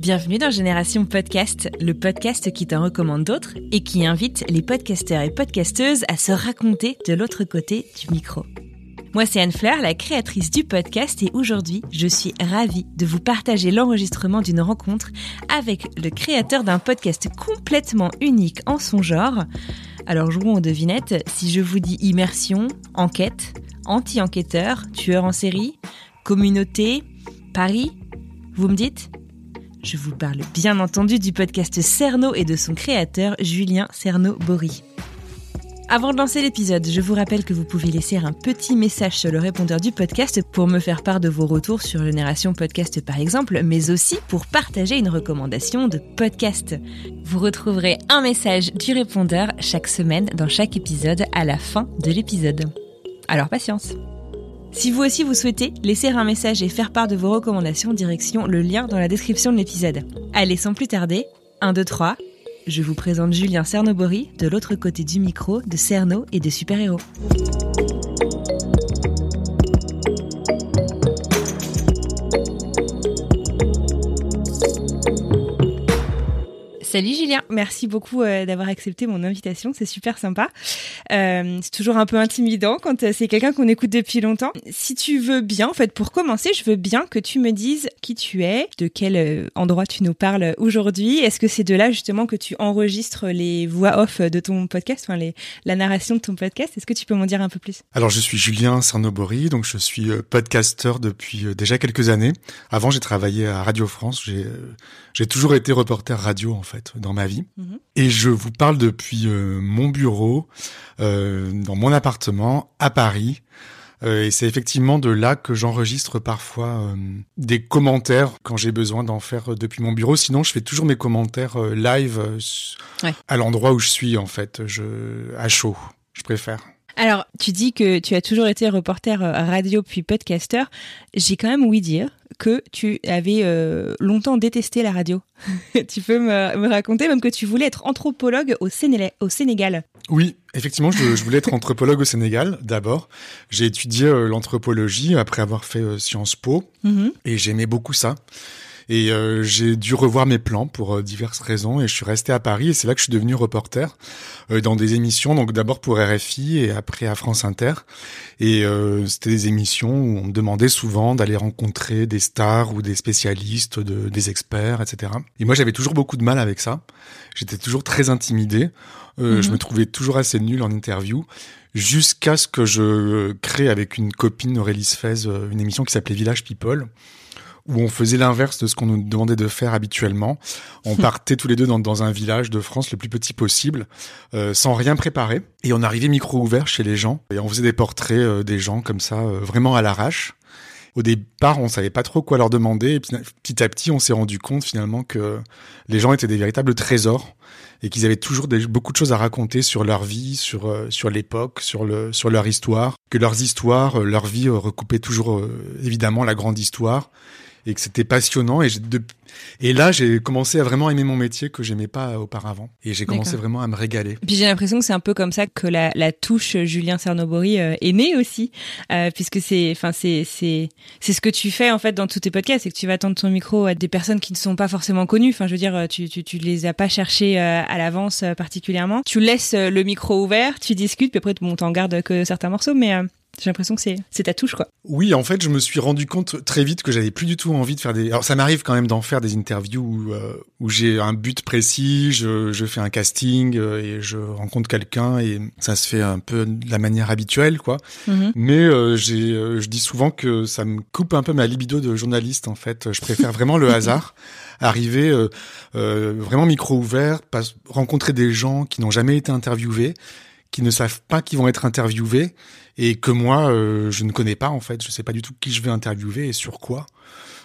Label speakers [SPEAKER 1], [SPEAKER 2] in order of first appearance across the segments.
[SPEAKER 1] Bienvenue dans Génération Podcast, le podcast qui t'en recommande d'autres et qui invite les podcasteurs et podcasteuses à se raconter de l'autre côté du micro. Moi, c'est Anne Fleur, la créatrice du podcast, et aujourd'hui, je suis ravie de vous partager l'enregistrement d'une rencontre avec le créateur d'un podcast complètement unique en son genre. Alors, jouons aux devinettes. Si je vous dis immersion, enquête, anti-enquêteur, tueur en série, communauté, Paris, vous me dites Je vous parle bien entendu du podcast Cerno et de son créateur Julien Cerno-Bory. Avant de lancer l'épisode, je vous rappelle que vous pouvez laisser un petit message sur le répondeur du podcast pour me faire part de vos retours sur Génération Podcast par exemple, mais aussi pour partager une recommandation de podcast. Vous retrouverez un message du répondeur chaque semaine dans chaque épisode à la fin de l'épisode. Alors patience si vous aussi vous souhaitez laisser un message et faire part de vos recommandations, direction le lien dans la description de l'épisode. Allez, sans plus tarder, 1, 2, 3, je vous présente Julien Cernobori de l'autre côté du micro de Cerno et de Super Salut Julien, merci beaucoup euh, d'avoir accepté mon invitation, c'est super sympa. Euh, c'est toujours un peu intimidant quand euh, c'est quelqu'un qu'on écoute depuis longtemps. Si tu veux bien, en fait, pour commencer, je veux bien que tu me dises qui tu es, de quel endroit tu nous parles aujourd'hui. Est-ce que c'est de là justement que tu enregistres les voix off de ton podcast, enfin les, la narration de ton podcast? Est-ce que tu peux m'en dire un peu plus?
[SPEAKER 2] Alors je suis Julien Cernobori, donc je suis podcasteur depuis déjà quelques années. Avant j'ai travaillé à Radio France, j'ai toujours été reporter radio en fait dans ma vie.
[SPEAKER 1] Mhm.
[SPEAKER 2] Et je vous parle depuis euh, mon bureau, euh, dans mon appartement à Paris. Euh, et c'est effectivement de là que j'enregistre parfois des commentaires quand j'ai besoin d'en faire depuis mon bureau. Sinon, je fais toujours mes commentaires live
[SPEAKER 1] Ouais.
[SPEAKER 2] à l'endroit où je suis en fait, je à chaud. Je préfère.
[SPEAKER 1] Alors, tu dis que tu as toujours été reporter radio puis podcasteur. J'ai quand même ouï dire que tu avais euh, longtemps détesté la radio. tu peux me, me raconter même que tu voulais être anthropologue au, Sénégal.
[SPEAKER 2] Oui, effectivement, je, je voulais être anthropologue au Sénégal d'abord. J'ai étudié euh, l'anthropologie après avoir fait euh, Sciences Po
[SPEAKER 1] Mhm.
[SPEAKER 2] et j'aimais beaucoup ça. Et euh, j'ai dû revoir mes plans pour euh, diverses raisons et je suis resté à Paris et c'est là que je suis devenu reporter euh, dans des émissions, donc d'abord pour RFI et après à France Inter. Et euh, c'était des émissions où on me demandait souvent d'aller rencontrer des stars ou des spécialistes, de, des experts, etc. Et moi j'avais toujours beaucoup de mal avec ça. J'étais toujours très intimidé. Euh,
[SPEAKER 1] Mhm.
[SPEAKER 2] Je me trouvais toujours assez nul en interview jusqu'à ce que je crée avec une copine Aurélie Sfez une émission qui s'appelait Village People où on faisait l'inverse de ce qu'on nous demandait de faire habituellement. On partait tous les deux dans, dans un village de France le plus petit possible, euh, sans rien préparer. Et on arrivait micro ouvert chez les gens. Et on faisait des portraits euh, des gens comme ça, euh, vraiment à l'arrache. Au départ, on savait pas trop quoi leur demander. Et petit à petit, on s'est rendu compte finalement que les gens étaient des véritables trésors et qu'ils avaient toujours des- beaucoup de choses à raconter sur leur vie, sur euh, sur l'époque, sur le sur leur histoire, que leurs histoires, euh, leur vie euh, recoupaient toujours évidemment la grande histoire et que c'était passionnant et de- et là j'ai commencé à vraiment aimer mon métier que j'aimais pas auparavant et j'ai commencé vraiment à me régaler.
[SPEAKER 1] Puis j'ai l'impression que c'est un peu comme ça que la, la touche Julien Cernobori euh, est née aussi, euh, puisque c'est, enfin c'est c'est c'est ce que tu fais en fait dans tous tes podcasts, c'est que tu vas tendre ton micro à des personnes qui ne sont pas forcément connues. Enfin je veux dire, euh, tu tu tu les as pas cherchées à l'avance particulièrement. Tu laisses le micro ouvert, tu discutes, puis après bon t'en gardes que certains morceaux, mais euh, J'ai l'impression que c'est c'est ta touche quoi.
[SPEAKER 2] Oui, en fait, je me suis rendu compte très vite que j'avais plus du tout envie de faire des. Alors, ça m'arrive quand même d'en faire des interviews où, euh, où j'ai un but précis, je, je fais un casting euh, et je rencontre quelqu'un et ça se fait un peu de la manière habituelle, quoi.
[SPEAKER 1] Mhm.
[SPEAKER 2] Mais euh, j'ai, euh, je dis souvent que ça me coupe un peu ma libido de journaliste. En fait, je préfère vraiment le hasard, arriver vraiment micro ouvert, pas, rencontrer des gens qui n'ont jamais été interviewés, qui ne savent pas qu'ils vont être interviewés et que moi euh, je ne connais pas en fait. Je sais pas du tout qui je vais interviewer et sur quoi.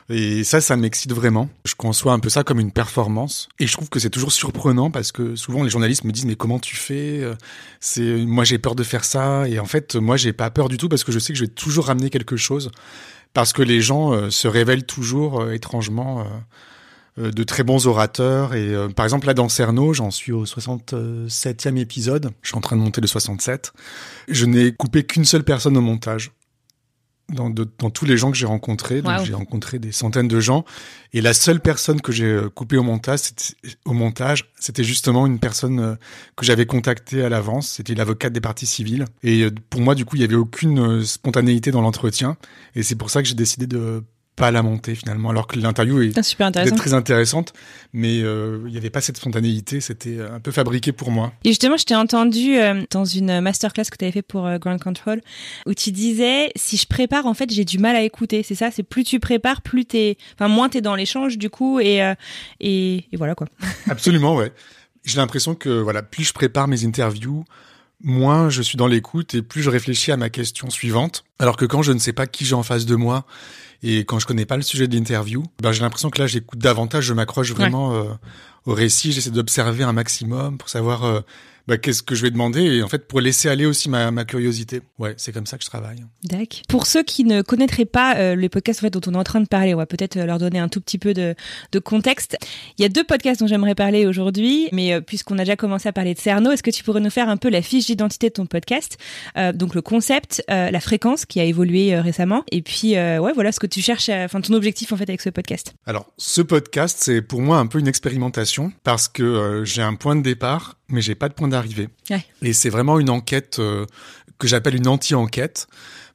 [SPEAKER 2] Et ça, ça m'excite vraiment. Je conçois un peu ça comme une performance. Et je trouve que c'est toujours surprenant parce que souvent les journalistes me disent mais comment tu fais Euh, C'est moi j'ai peur de faire ça. Et en fait moi j'ai pas peur du tout parce que je sais que je vais toujours ramener quelque chose parce que les gens euh, se révèlent toujours euh, étrangement. Euh, de très bons orateurs. Et euh, par exemple là dans Cerno j'en suis au 67e épisode. Je suis en train de monter le 67 je n'ai coupé qu'une seule personne au montage. Dans, de- dans tous les gens que j'ai rencontrés. Donc j'ai rencontré des centaines de gens. Et la seule personne que j'ai euh, coupée au montage c'était, au montage c'était justement une personne euh, que j'avais contactée à l'avance. C'était l'avocate des parties civiles. Et pour moi du coup il y avait aucune spontanéité dans l'entretien. Et c'est pour ça que j'ai décidé de pas la monter finalement alors que l'interview est
[SPEAKER 1] Ah, super intéressant.
[SPEAKER 2] d'être très intéressante, mais euh, il n'y avait pas cette spontanéité, c'était un peu fabriqué pour moi.
[SPEAKER 1] Et justement, je t'ai entendu euh, dans une masterclass que tu avais fait pour euh, Grand Control, où tu disais si je prépare, en fait, j'ai du mal à écouter. C'est ça, c'est plus tu prépares, plus t'es, enfin moins t'es dans l'échange du coup, et euh, et, et voilà quoi.
[SPEAKER 2] Absolument, ouais. J'ai l'impression que voilà, plus je prépare mes interviews, moins je suis dans l'écoute et plus je réfléchis à ma question suivante. Alors que quand je ne sais pas qui j'ai en face de moi et quand je connais pas le sujet de l'interview, ben j'ai l'impression que là j'écoute davantage, je m'accroche vraiment euh, au récit, j'essaie d'observer un maximum pour savoir euh, bah, qu'est-ce que je vais demander? Et en fait pour laisser aller aussi ma, ma curiosité. Ouais, c'est comme ça que je travaille.
[SPEAKER 1] D'accord. Pour ceux qui ne connaîtraient pas euh, les podcasts en fait, dont on est en train de parler, on va peut-être euh, leur donner un tout petit peu de, de contexte. Il y a deux podcasts dont j'aimerais parler aujourd'hui, mais euh, puisqu'on a déjà commencé à parler de Cerno, est-ce que tu pourrais nous faire un peu la fiche d'identité de ton podcast? Euh, Donc le concept, la fréquence qui a évolué récemment, et puis ouais voilà ce que tu cherches, enfin ton objectif en fait avec ce podcast.
[SPEAKER 2] Alors, ce podcast, c'est pour moi un peu une expérimentation parce que j'ai un point de départ, mais j'ai pas de point d'arrivée.
[SPEAKER 1] Ouais.
[SPEAKER 2] Et c'est vraiment une enquête euh, que j'appelle une anti-enquête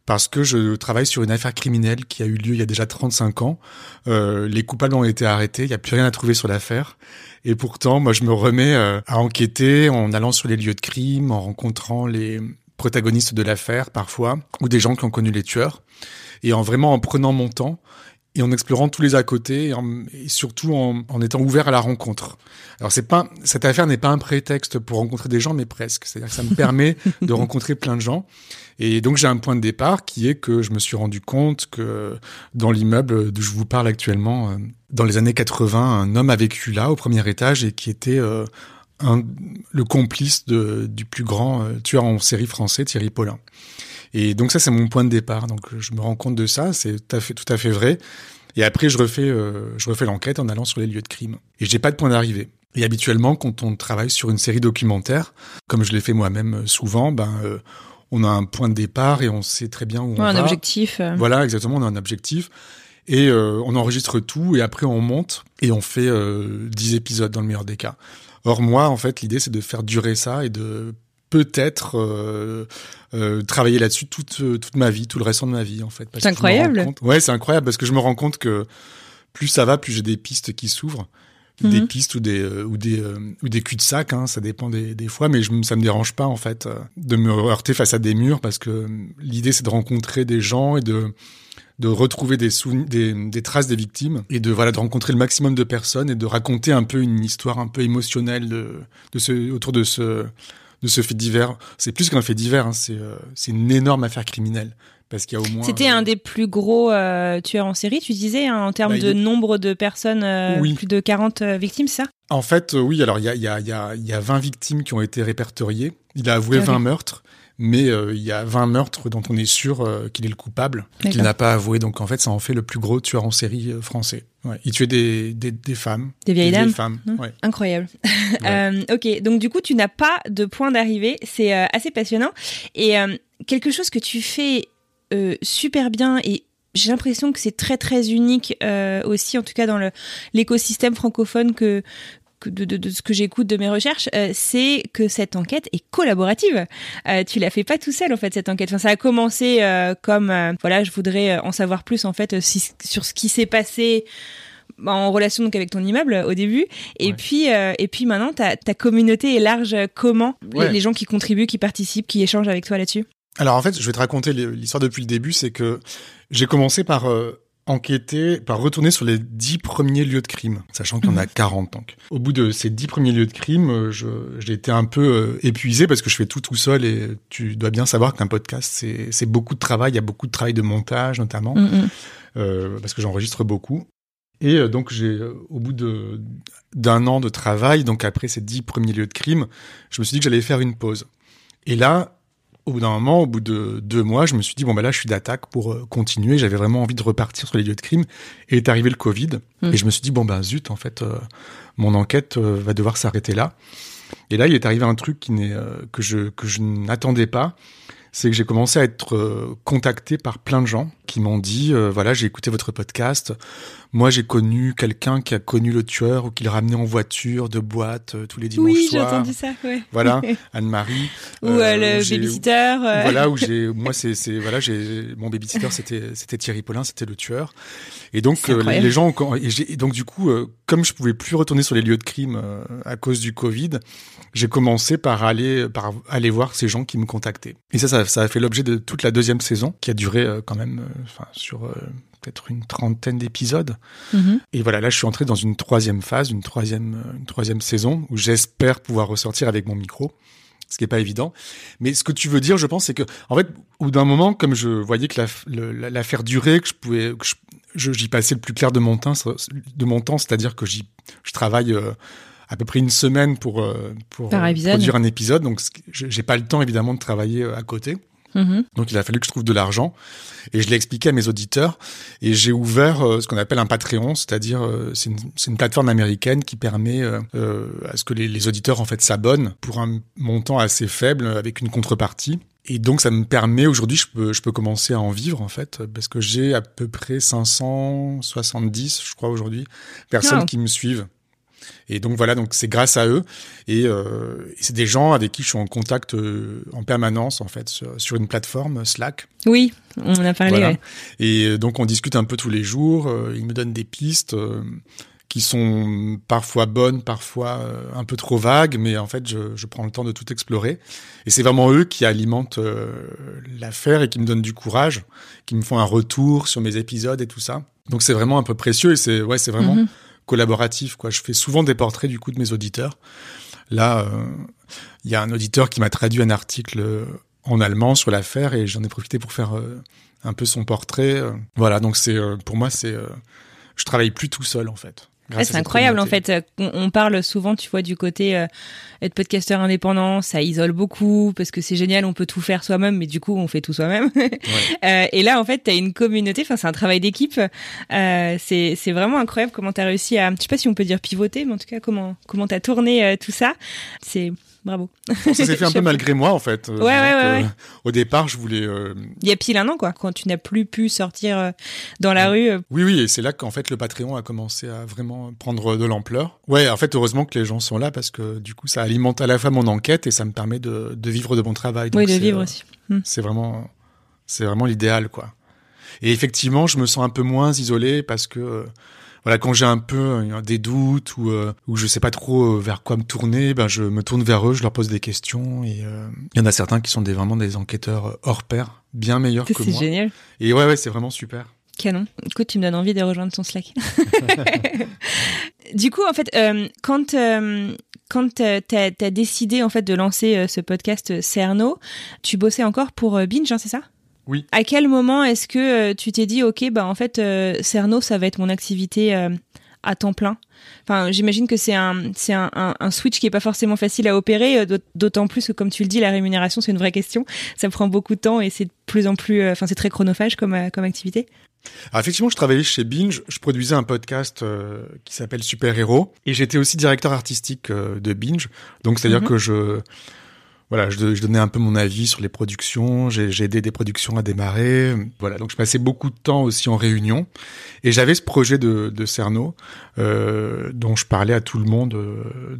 [SPEAKER 2] parce que je travaille sur une affaire criminelle qui a eu lieu il y a déjà 35 ans. Euh, les coupables ont été arrêtés, il n'y a plus rien à trouver sur l'affaire. Et pourtant, moi, je me remets euh, à enquêter en allant sur les lieux de crime, en rencontrant les protagonistes de l'affaire parfois, ou des gens qui ont connu les tueurs, et en vraiment en prenant mon temps et en explorant tous les à côté et, en- et surtout en, en étant ouvert à la rencontre. Alors c'est pas cette affaire n'est pas un prétexte pour rencontrer des gens, mais presque. C'est-à-dire que ça me permet de rencontrer plein de gens. Et donc j'ai un point de départ qui est que je me suis rendu compte que dans l'immeuble d'où je vous parle actuellement, euh, dans les années 80, un homme a vécu là au premier étage et qui était euh, un- le complice de, du plus grand euh, tueur en série français, Thierry Paulin. Et donc ça, c'est mon point de départ. Donc je me rends compte de ça, c'est tout à fait, tout à fait vrai. Et après, je refais, euh, je refais l'enquête en allant sur les lieux de crime. Et j'ai pas de point d'arrivée. Et habituellement, quand on travaille sur une série documentaire, comme je l'ai fait moi-même euh, souvent, ben euh, on a un point de départ et on sait très bien où on
[SPEAKER 1] Ouais, un
[SPEAKER 2] va.
[SPEAKER 1] objectif. euh,
[SPEAKER 2] Voilà, exactement, on a un objectif. Et euh, on enregistre tout et après on monte et on fait euh, 10 épisodes dans le meilleur des cas. Or moi, en fait, l'idée c'est de faire durer ça et de peut-être euh, euh, travailler là-dessus toute euh, toute ma vie, tout le restant de ma vie en fait.
[SPEAKER 1] C'est incroyable.
[SPEAKER 2] compte- Ouais, c'est incroyable parce que je me rends compte que plus ça va, plus j'ai des pistes qui s'ouvrent, des
[SPEAKER 1] Mhm.
[SPEAKER 2] pistes ou des euh, ou des euh, ou des cul-de-sac, hein, ça dépend des, des fois, mais je, me- ça me dérange pas en fait de me heurter face à des murs parce que l'idée c'est de rencontrer des gens et de de retrouver des, des, des traces des victimes et de voilà de rencontrer le maximum de personnes et de raconter un peu une histoire un peu émotionnelle de, de ce autour de ce de ce fait divers. C'est plus qu'un fait divers, hein, c'est euh, c'est une énorme affaire criminelle parce qu'il y a au moins
[SPEAKER 1] C'était
[SPEAKER 2] euh,
[SPEAKER 1] un des plus gros euh, tueurs en série, tu disais, hein, en termes
[SPEAKER 2] Bah,
[SPEAKER 1] de nombre de personnes, euh,
[SPEAKER 2] Oui.
[SPEAKER 1] plus de 40 euh, victimes, ça?
[SPEAKER 2] En fait, oui, alors il y a, y, a, y, a, y a 20 victimes qui ont été répertoriées. Il a avoué
[SPEAKER 1] Ah oui.
[SPEAKER 2] 20 meurtres, mais euh, il y a 20 meurtres dont on est sûr euh, qu'il est le coupable, qu'il n'a pas avoué. Donc en fait, ça en fait le plus gros tueur en série français. Ouais. Il tuait des, des, des femmes.
[SPEAKER 1] Des vieilles dames
[SPEAKER 2] femmes.
[SPEAKER 1] Mmh.
[SPEAKER 2] Ouais.
[SPEAKER 1] Incroyable. Euh, ok, donc du coup, tu n'as pas de point d'arrivée. C'est euh, assez passionnant. Et euh, quelque chose que tu fais super bien et j'ai l'impression que c'est très très unique aussi, en tout cas dans l'écosystème francophone que de, de, de ce que j'écoute de mes recherches, euh, c'est que cette enquête est collaborative. Euh, tu la fais pas tout seul en fait cette enquête. Enfin, ça a commencé euh, comme euh, voilà, je voudrais en savoir plus en fait si- sur ce qui s'est passé bah, en relation donc avec ton immeuble au début et
[SPEAKER 2] Ouais.
[SPEAKER 1] puis euh, et puis maintenant ta, ta communauté est large comment les, gens qui contribuent qui participent qui échangent avec toi là-dessus?
[SPEAKER 2] Alors en fait, je vais te raconter l'histoire depuis le début. C'est que j'ai commencé par euh, enquêter, par retourner sur les dix premiers lieux de crime, sachant qu'il y en a 40. Donc, au bout de ces dix premiers lieux de crime, euh, je- j'ai été un peu euh, épuisé parce que je fais tout tout seul et tu dois bien savoir qu'un podcast c'est c'est beaucoup de travail. Il y a beaucoup de travail de montage notamment. euh, parce que j'enregistre beaucoup. Et donc j'ai, au bout de d'un an de travail, donc après ces dix premiers lieux de crime, je me suis dit que j'allais faire une pause. Et là, au bout d'un moment, au bout de deux mois, je me suis dit bon ben là, je suis d'attaque pour euh, continuer. J'avais vraiment envie de repartir sur les lieux de crime. Et est arrivé le Covid,
[SPEAKER 1] Mm.
[SPEAKER 2] et je me suis dit bon ben zut, en fait, euh, mon enquête euh, va devoir s'arrêter là. Et là, il est arrivé un truc qui n'est que je que je n'attendais pas c'est que j'ai commencé à être contacté par plein de gens qui m'ont dit voilà j'ai écouté votre podcast moi j'ai connu quelqu'un qui a connu le tueur ou qui le ramenait en voiture de boîte euh, tous les dimanches
[SPEAKER 1] oui j'ai
[SPEAKER 2] soirs.
[SPEAKER 1] entendu ça ouais.
[SPEAKER 2] Voilà Anne-Marie
[SPEAKER 1] ou euh,
[SPEAKER 2] Euh,
[SPEAKER 1] le
[SPEAKER 2] j'ai-
[SPEAKER 1] babysitter
[SPEAKER 2] voilà où j'ai moi c'est voilà j'ai mon babysitter c'était c'était Thierry Paulin c'était le tueur. Et donc les gens ont- et, j'ai- et donc du coup comme je pouvais plus retourner sur les lieux de crime à cause du Covid j'ai commencé par aller par aller voir ces gens qui me contactaient. Et ça ça, ça a fait l'objet de toute la deuxième saison qui a duré quand même enfin sur peut-être une trentaine d'épisodes
[SPEAKER 1] mhm.
[SPEAKER 2] et voilà, là, je suis entré dans une troisième phase, une troisième, une troisième saison où j'espère pouvoir ressortir avec mon micro, ce qui est pas évident. Mais ce que tu veux dire, je pense, c'est que, en fait, au bout d'un moment, comme je voyais que la- l'affaire durait, que je pouvais, que j'y passais le plus clair de mon temps, de mon temps, c'est-à-dire que j'y, je travaille euh, à peu près une semaine pour euh, pour euh, produire un épisode, donc j'ai pas le temps évidemment de travailler à côté.
[SPEAKER 1] Mhm.
[SPEAKER 2] Donc il a fallu que je trouve de l'argent et je l'ai expliqué à mes auditeurs et j'ai ouvert euh, ce qu'on appelle un Patreon, c'est-à-dire euh, c'est une, plateforme américaine qui permet euh, à ce que les, les auditeurs en fait s'abonnent pour un montant assez faible avec une contrepartie. Et donc ça me permet aujourd'hui je peux je peux commencer à en vivre en fait parce que j'ai à peu près 570 je crois aujourd'hui personnes
[SPEAKER 1] Wow.
[SPEAKER 2] qui me suivent. Et donc voilà, donc c'est grâce à eux et, euh, et c'est des gens avec qui je suis en contact euh, en permanence en fait sur, sur une plateforme Slack.
[SPEAKER 1] oui on en a parlé
[SPEAKER 2] Voilà.
[SPEAKER 1] ouais.
[SPEAKER 2] Et euh, donc on discute un peu tous les jours. euh, ils me donnent des pistes euh, qui sont parfois bonnes, parfois euh, un peu trop vagues, mais en fait je, je prends le temps de tout explorer. Et c'est vraiment eux qui alimentent euh, l'affaire et qui me donnent du courage, qui me font un retour sur mes épisodes et tout ça. Donc c'est vraiment un peu précieux et c'est ouais c'est vraiment
[SPEAKER 1] Mhm.
[SPEAKER 2] Collaboratif quoi. Je fais souvent des portraits du coup de mes auditeurs. Là, euh, il y a un auditeur qui m'a traduit un article euh, en allemand sur l'affaire et j'en ai profité pour faire euh, un peu son portrait. Voilà, donc c'est pour moi c'est je travaille plus tout seul en fait.
[SPEAKER 1] Ouais, c'est incroyable en fait. On, on parle souvent, tu vois, du côté euh, être podcasteur indépendant, ça isole beaucoup parce que c'est génial, on peut tout faire soi-même, mais du coup on fait tout soi-même. Euh, et là en fait, t'as une communauté, enfin c'est un travail d'équipe. Euh, c'est c'est vraiment incroyable comment t'as réussi à, je sais pas si on peut dire pivoter, mais en tout cas comment comment t'as tourné euh, tout ça. C'est bravo.
[SPEAKER 2] Ça s'est fait un peu malgré moi en fait. Euh,
[SPEAKER 1] Ouais, ouais, ouais,
[SPEAKER 2] euh. Au départ, je voulais. euh,
[SPEAKER 1] Il y a pile un an quoi, quand tu n'as plus pu sortir euh, dans la rue. euh,
[SPEAKER 2] Oui, oui, et c'est là qu'en fait le Patreon a commencé à vraiment prendre de l'ampleur. Ouais, en fait, heureusement que les gens sont là parce que du coup, ça alimente à la fois mon enquête et ça me permet de, de vivre de mon travail. Donc,
[SPEAKER 1] oui, de vivre aussi. Hmm.
[SPEAKER 2] C'est vraiment, c'est vraiment l'idéal, quoi. Et effectivement, je me sens un peu moins isolé parce que, voilà, quand j'ai un peu euh, des doutes ou euh, ou je sais pas trop euh, vers quoi me tourner, ben je me tourne vers eux, je leur pose des questions et il y en a certains qui sont des vraiment des enquêteurs hors pair, bien meilleurs que
[SPEAKER 1] C'est
[SPEAKER 2] moi.
[SPEAKER 1] génial.
[SPEAKER 2] Et ouais, ouais, c'est vraiment super.
[SPEAKER 1] Canon. Écoute, tu me donnes envie de rejoindre ton Slack. du coup, en fait, euh, quand euh, quand t'as as décidé en fait de lancer euh, ce podcast Cerno, tu bossais encore pour Binge, hein, c'est ça?
[SPEAKER 2] Oui.
[SPEAKER 1] À quel moment est-ce que euh, tu t'es dit, ok, bah en fait, euh, Cerno, ça va être mon activité euh, à temps plein? Enfin, j'imagine que c'est un c'est un, un, un switch qui est pas forcément facile à opérer, d'aut- d'autant plus que comme tu le dis, la rémunération c'est une vraie question. Ça prend beaucoup de temps et c'est de plus en plus, enfin c'est très chronophage comme comme activité.
[SPEAKER 2] Alors effectivement, je travaillais chez Binge, je produisais un podcast euh, qui s'appelle Super Héros, et j'étais aussi directeur artistique euh, de Binge. Donc c'est-à-dire
[SPEAKER 1] Mhm.
[SPEAKER 2] que je voilà, je, je, donnais un peu mon avis sur les productions, j'ai aidé des productions à démarrer. Voilà, donc je passais beaucoup de temps aussi en réunion. Et j'avais ce projet de, de Cerno, euh, dont je parlais à tout le monde. Euh,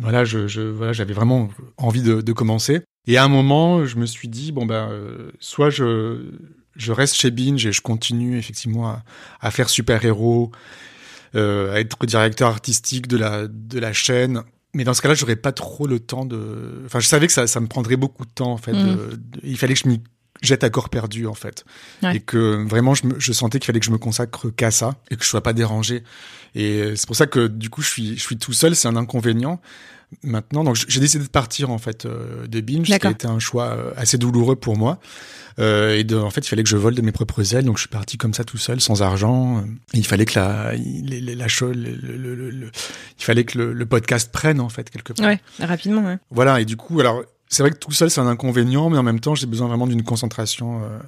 [SPEAKER 2] voilà, je, je voilà, j'avais vraiment envie de, de, commencer. Et à un moment, je me suis dit bon ben, euh, soit je je reste chez Binge et je continue effectivement à, à faire super héros, euh, à être directeur artistique de la de la chaîne mais dans ce cas-là, j'aurais pas trop le temps de. Enfin, je savais que ça, ça me prendrait beaucoup de temps en fait. Mm. il fallait que je m'y jette à corps perdu en fait, et que vraiment je, me, je sentais qu'il fallait que je me consacre qu'à ça et que je sois pas dérangé. Et c'est pour ça que du coup, je suis, je suis tout seul. C'est un inconvénient maintenant. Donc j'ai décidé de partir en fait euh, de Binge, ce qui a été un choix euh, assez douloureux pour moi. Euh, et de, en fait, il fallait que je vole de mes propres ailes, donc je suis parti comme ça tout seul, sans argent. Et il fallait que la, la, la chose, le, le, le, il fallait que le, podcast prenne en fait quelque part.
[SPEAKER 1] Ouais, rapidement. Ouais.
[SPEAKER 2] Voilà. Et du coup, alors c'est vrai que tout seul c'est un inconvénient, mais en même temps j'ai besoin vraiment d'une concentration euh,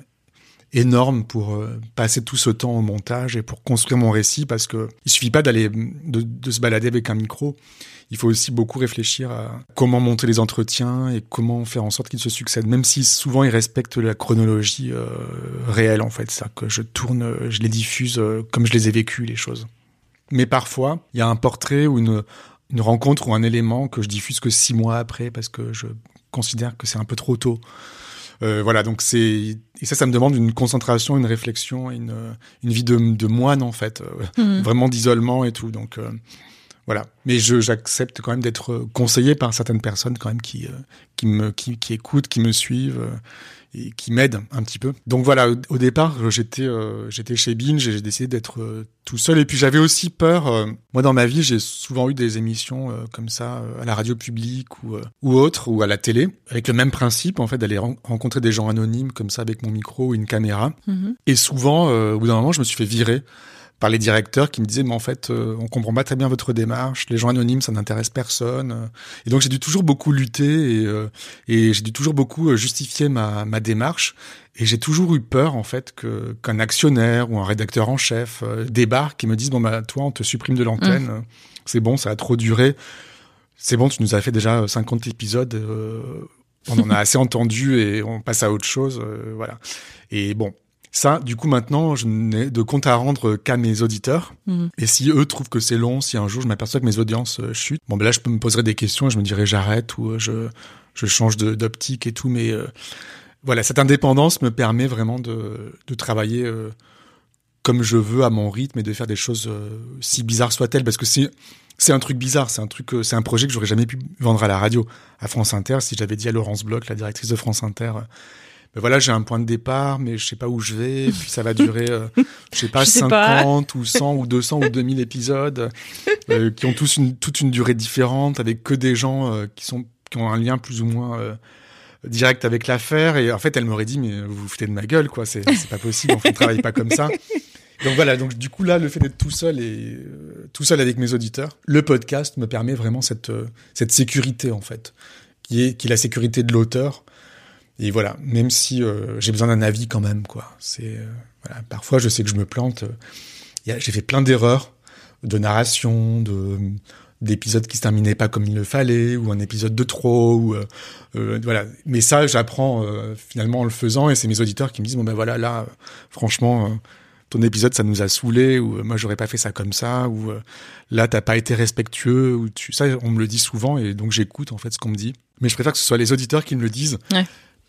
[SPEAKER 2] énorme pour euh, passer tout ce temps au montage et pour construire mon récit parce que il suffit pas d'aller de, de, se balader avec un micro il faut aussi beaucoup réfléchir à comment monter les entretiens et comment faire en sorte qu'ils se succèdent, même si souvent ils respectent la chronologie euh, réelle en fait, c'est-à-dire que je tourne, je les diffuse euh, comme je les ai vécues les choses. Mais parfois, il y a un portrait ou une, une rencontre ou un élément que je diffuse que six mois après parce que je considère que c'est un peu trop tôt. Euh, voilà, donc c'est et ça, ça me demande une concentration, une réflexion, une, une vie de, de moine en fait, euh, mmh. vraiment d'isolement et tout. Donc euh, voilà. Mais j'accepte quand même d'être conseillé par certaines personnes quand même qui, euh, qui me, qui, qui, écoutent, qui me suivent euh, et qui m'aident un petit peu. Donc voilà, au, départ, j'étais, euh, j'étais chez Binge et j'ai décidé d'être tout seul. Et puis j'avais aussi peur. moi, dans ma vie, j'ai souvent eu des émissions comme ça à la radio publique ou, ou autre, ou à la télé, avec le même principe, en fait, d'aller rencontrer des gens anonymes comme ça avec mon micro ou une caméra. Mm-hmm. Et souvent, au bout d'un moment, je me suis fait virer par les directeurs qui me disaient mais en fait euh, on comprend pas très bien votre démarche, les gens anonymes ça n'intéresse personne. Et donc j'ai dû toujours beaucoup lutter et, euh, et j'ai dû toujours beaucoup euh, justifier ma, ma démarche. Et j'ai toujours eu peur en fait que qu'un actionnaire ou un rédacteur en chef débarque et me dise bon bah toi on te supprime de l'antenne, mmh. c'est bon ça a trop duré, c'est bon tu nous as fait déjà 50 épisodes. on en a assez entendu et on passe à autre chose, voilà. Et bon, ça, du coup, maintenant, je n'ai de compte à rendre qu'à mes auditeurs. Mhm. Et si eux trouvent que c'est long, si un jour je m'aperçois que mes audiences euh, chutent, bon, ben là, je me poserai des questions et je me dirai j'arrête ou euh, je, je change d'optique et tout. Mais euh, voilà, cette indépendance me permet vraiment de, de travailler comme je veux à mon rythme et de faire des choses si bizarres soient-elles. Parce que c'est c'est un truc bizarre, c'est un truc, c'est un projet que j'aurais jamais pu vendre à la radio, à France Inter. Si j'avais dit à Laurence Bloch, la directrice de France Inter, ben voilà, j'ai un point de départ, mais je sais pas où je vais, puis ça va durer, euh, je sais pas, 50 ou 100 ou 200 ou 2000 épisodes, euh, qui ont tous une, toute une durée différente, avec que des gens euh, qui sont qui ont un lien plus ou moins euh, direct avec l'affaire. Et en fait, elle m'aurait dit, mais vous vous foutez de ma gueule, quoi, c'est pas possible, on ne travaille pas comme ça. Donc voilà, donc du coup là, le fait d'être tout seul et tout seul avec mes auditeurs, le podcast me permet vraiment cette cette sécurité en fait, qui est qui est la sécurité de l'auteur et voilà, même si euh, j'ai besoin d'un avis quand même, quoi. C'est euh, voilà, parfois je sais que je me plante. Euh, j'ai fait plein d'erreurs de narration, de d'épisodes qui se terminaient pas comme il le fallait, ou un épisode de trop, ou voilà. Mais ça, j'apprends finalement en le faisant, et c'est mes auditeurs qui me disent bon ben voilà, là, franchement, ton épisode ça nous a saoulé, ou moi j'aurais pas fait ça comme ça, ou là t'as pas été respectueux, ou ça on me le dit souvent, et donc j'écoute en fait ce qu'on me dit. Mais je préfère que ce soit les auditeurs qui me le disent.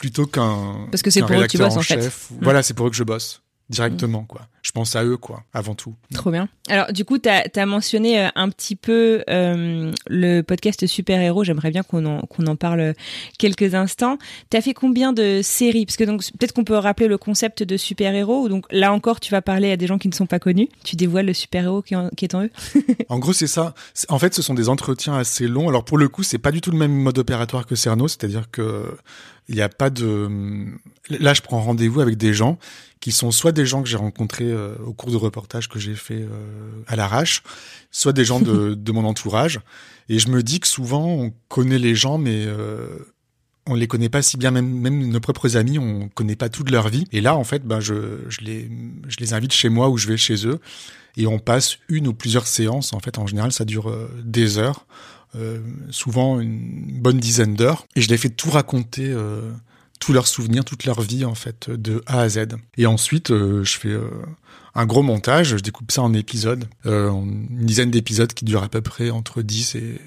[SPEAKER 2] Plutôt qu'un
[SPEAKER 1] parce que c'est pour eux que tu bosses en, fait.
[SPEAKER 2] Mm. Voilà, c'est pour eux que je bosse directement, quoi. Je pense à eux, quoi, avant tout.
[SPEAKER 1] Trop bien. Alors, du coup, tu as, mentionné euh, un petit peu euh, le podcast Super Héros. J'aimerais bien qu'on en, qu'on en parle quelques instants. Tu as fait combien de séries? Parce que donc, peut-être qu'on peut rappeler le concept de Super Héros. Donc, là encore, tu vas parler à des gens qui ne sont pas connus. Tu dévoiles le super héros qui, qui est en eux.
[SPEAKER 2] en gros, c'est ça. En fait, ce sont des entretiens assez longs. Alors, pour le coup, c'est pas du tout le même mode opératoire que Cerno. C'est-à-dire que il n'y a pas de. Là, je prends rendez-vous avec des gens qui sont soit des gens que j'ai rencontrés euh, au cours de reportages que j'ai fait euh, à l'arrache, soit des gens de, de, mon entourage. Et je me dis que souvent, on connaît les gens, mais euh, on les connaît pas si bien. Même, même nos propres amis, on connaît pas toute leur vie. Et là, en fait, ben, je, je, les, je les invite chez moi ou je vais chez eux. Et on passe une ou plusieurs séances. En fait, en général, ça dure des heures euh, souvent une bonne dizaine d'heures, et je les fais tout raconter, euh, tous leurs souvenirs, toute leur vie en fait, de A à Z. Et ensuite, euh, je fais euh, un gros montage, je découpe ça en épisodes, euh, une dizaine d'épisodes qui durent à peu près entre 10 et,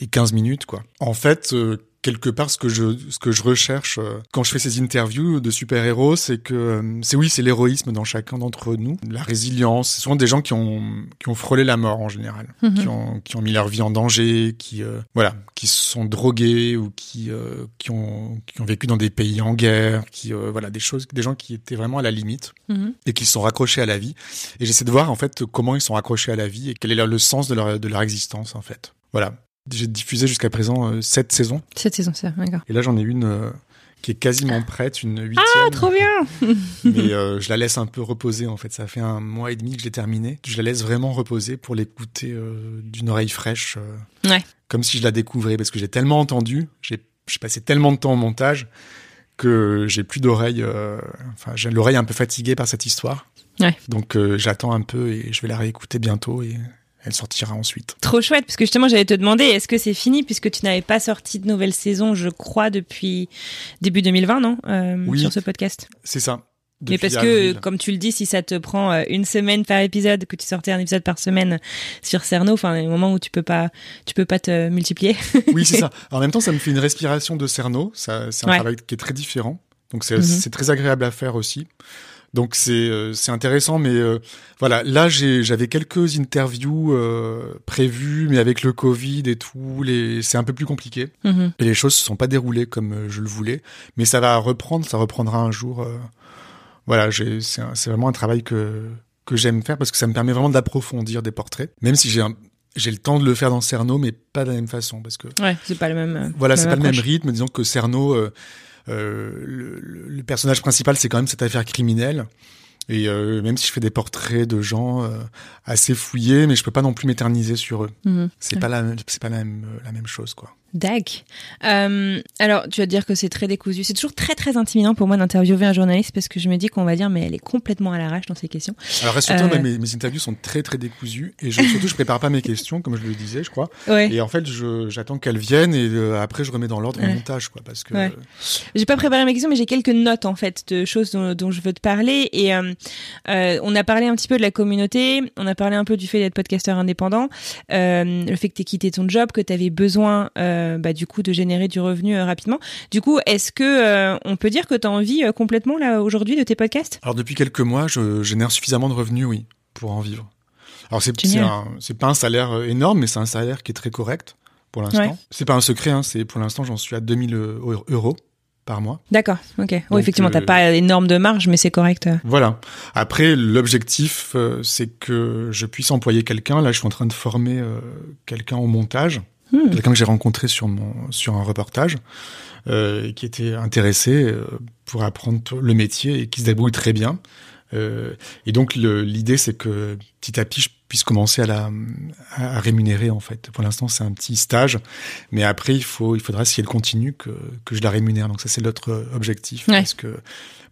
[SPEAKER 2] et 15 minutes, quoi. En fait, euh, quelque part ce que je ce que je recherche euh, quand je fais ces interviews de super-héros c'est que euh, c'est oui c'est l'héroïsme dans chacun d'entre nous. La résilience c'est souvent des gens qui ont qui ont frôlé la mort en général. Qui ont qui ont mis leur vie en danger qui euh, voilà qui se sont drogués ou qui euh, qui ont qui ont vécu dans des pays en guerre qui euh, voilà des choses des gens qui étaient vraiment à la limite
[SPEAKER 1] Mhm.
[SPEAKER 2] et qui se sont raccrochés à la vie. Et j'essaie de voir en fait comment ils sont raccrochés à la vie et quel est le sens de leur de leur existence en fait. Voilà j'ai diffusé jusqu'à présent euh, sept saisons
[SPEAKER 1] Cette saison, ça, d'accord.
[SPEAKER 2] et là, j'en ai une euh, qui est quasiment prête, une huitième.
[SPEAKER 1] Ah, trop bien
[SPEAKER 2] Mais euh, je la laisse un peu reposer, en fait. Ça fait un mois et demi que je l'ai terminée. Je la laisse vraiment reposer pour l'écouter euh, d'une oreille fraîche. euh,
[SPEAKER 1] Ouais.
[SPEAKER 2] Comme si je la découvrais, parce que j'ai tellement entendu, j'ai passé tellement de temps au montage que j'ai plus d'oreille. Enfin, j'ai l'oreille un peu fatiguée par cette histoire.
[SPEAKER 1] Ouais.
[SPEAKER 2] Donc j'attends un peu et je vais la réécouter bientôt et elle sortira ensuite.
[SPEAKER 1] Trop chouette, parce que justement, j'allais te demander, est-ce que c'est fini, puisque tu n'avais pas sorti de nouvelle saison, je crois, depuis début 2020, non Euh,
[SPEAKER 2] Oui.
[SPEAKER 1] Sur ce podcast?
[SPEAKER 2] C'est ça.
[SPEAKER 1] Mais parce que, comme tu le dis, si ça te prend euh, une semaine par épisode, que tu sortais un épisode par semaine sur Cerno, enfin, il y a un moment où tu peux pas, tu peux pas te multiplier.
[SPEAKER 2] Oui, c'est ça. En même temps, ça me fait une respiration de. Ça, c'est un
[SPEAKER 1] Ouais.
[SPEAKER 2] travail qui est très différent. Donc, c'est,
[SPEAKER 1] Mhm.
[SPEAKER 2] c'est très agréable à faire aussi. Donc, c'est, euh, c'est intéressant. Mais euh, voilà, là, j'avais quelques interviews euh, prévues, mais avec le Covid et tout, les, c'est un peu plus compliqué.
[SPEAKER 1] Mhm.
[SPEAKER 2] Et les choses se sont pas déroulées comme je le voulais. Mais ça va reprendre, ça reprendra un jour. voilà, c'est, vraiment un travail que, que j'aime faire parce que ça me permet vraiment d'approfondir des portraits. Même si j'ai un- j'ai le temps de le faire dans Cerno, mais pas de la même façon. Parce que
[SPEAKER 1] Ouais, c'est pas le même. euh,
[SPEAKER 2] voilà, c'est pas le même rythme. Disons que Cerno, euh, euh, le, le- personnage principal, c'est quand même cette affaire criminelle. Et euh, même si je fais des portraits de gens euh, assez fouillés, mais je peux pas non plus m'éterniser sur eux.
[SPEAKER 1] Mhm.
[SPEAKER 2] C'est pas la, c'est pas la même, euh, la même chose, quoi.
[SPEAKER 1] Dac. Euh, alors, tu vas dire que c'est très décousu. C'est toujours très très intimidant pour moi d'interviewer un journaliste parce que je me dis qu'on va dire mais elle est complètement à l'arrache dans ses questions.
[SPEAKER 2] Alors rassure-toi,
[SPEAKER 1] Euh.
[SPEAKER 2] mes, mes interviews sont très très décousues et je, surtout je prépare pas mes questions, comme je le disais, je crois.
[SPEAKER 1] Ouais.
[SPEAKER 2] Et en fait, j'attends qu'elles viennent et euh, après je remets dans l'ordre
[SPEAKER 1] Ouais.
[SPEAKER 2] mon montage, quoi, parce que
[SPEAKER 1] Ouais. J'ai pas préparé mes questions, mais j'ai quelques notes en fait de choses dont, dont je veux te parler. Et euh, on a parlé un petit peu de la communauté, on a parlé un peu du fait d'être podcasteur indépendant, le fait que tu quitté ton job, que tu avais besoin euh, bah, du coup de générer du revenu euh, rapidement. Du coup, est-ce que euh, on peut dire que tu as envie euh, complètement là aujourd'hui de tes podcasts?
[SPEAKER 2] Alors depuis quelques mois, je génère suffisamment de revenus, oui, pour en vivre. Alors c'est c'est pas un salaire euh, énorme, mais c'est un salaire qui est très correct pour l'instant.
[SPEAKER 1] Ouais.
[SPEAKER 2] C'est pas un secret, hein, c'est pour l'instant j'en suis à 2000 euros- euros par mois.
[SPEAKER 1] D'accord, ok. Oui, effectivement, t'as
[SPEAKER 2] euh,
[SPEAKER 1] pas énorme de marge, mais c'est correct. euh.
[SPEAKER 2] Voilà. Après, l'objectif, euh, c'est que je puisse employer quelqu'un. Là, je suis en train de former euh, quelqu'un au montage,
[SPEAKER 1] Hmm.
[SPEAKER 2] quelqu'un que j'ai rencontré sur mon sur un reportage, euh, qui était intéressé euh, pour apprendre le métier et qui se débrouille très bien. Euh, et donc l'idée, c'est que petit à petit, je puisse commencer à la à, à rémunérer en fait. Pour l'instant, c'est un petit stage, mais après, il faut il faudra si elle continue que que je la rémunère. Donc ça, c'est euh, objectif
[SPEAKER 1] Ouais.
[SPEAKER 2] parce que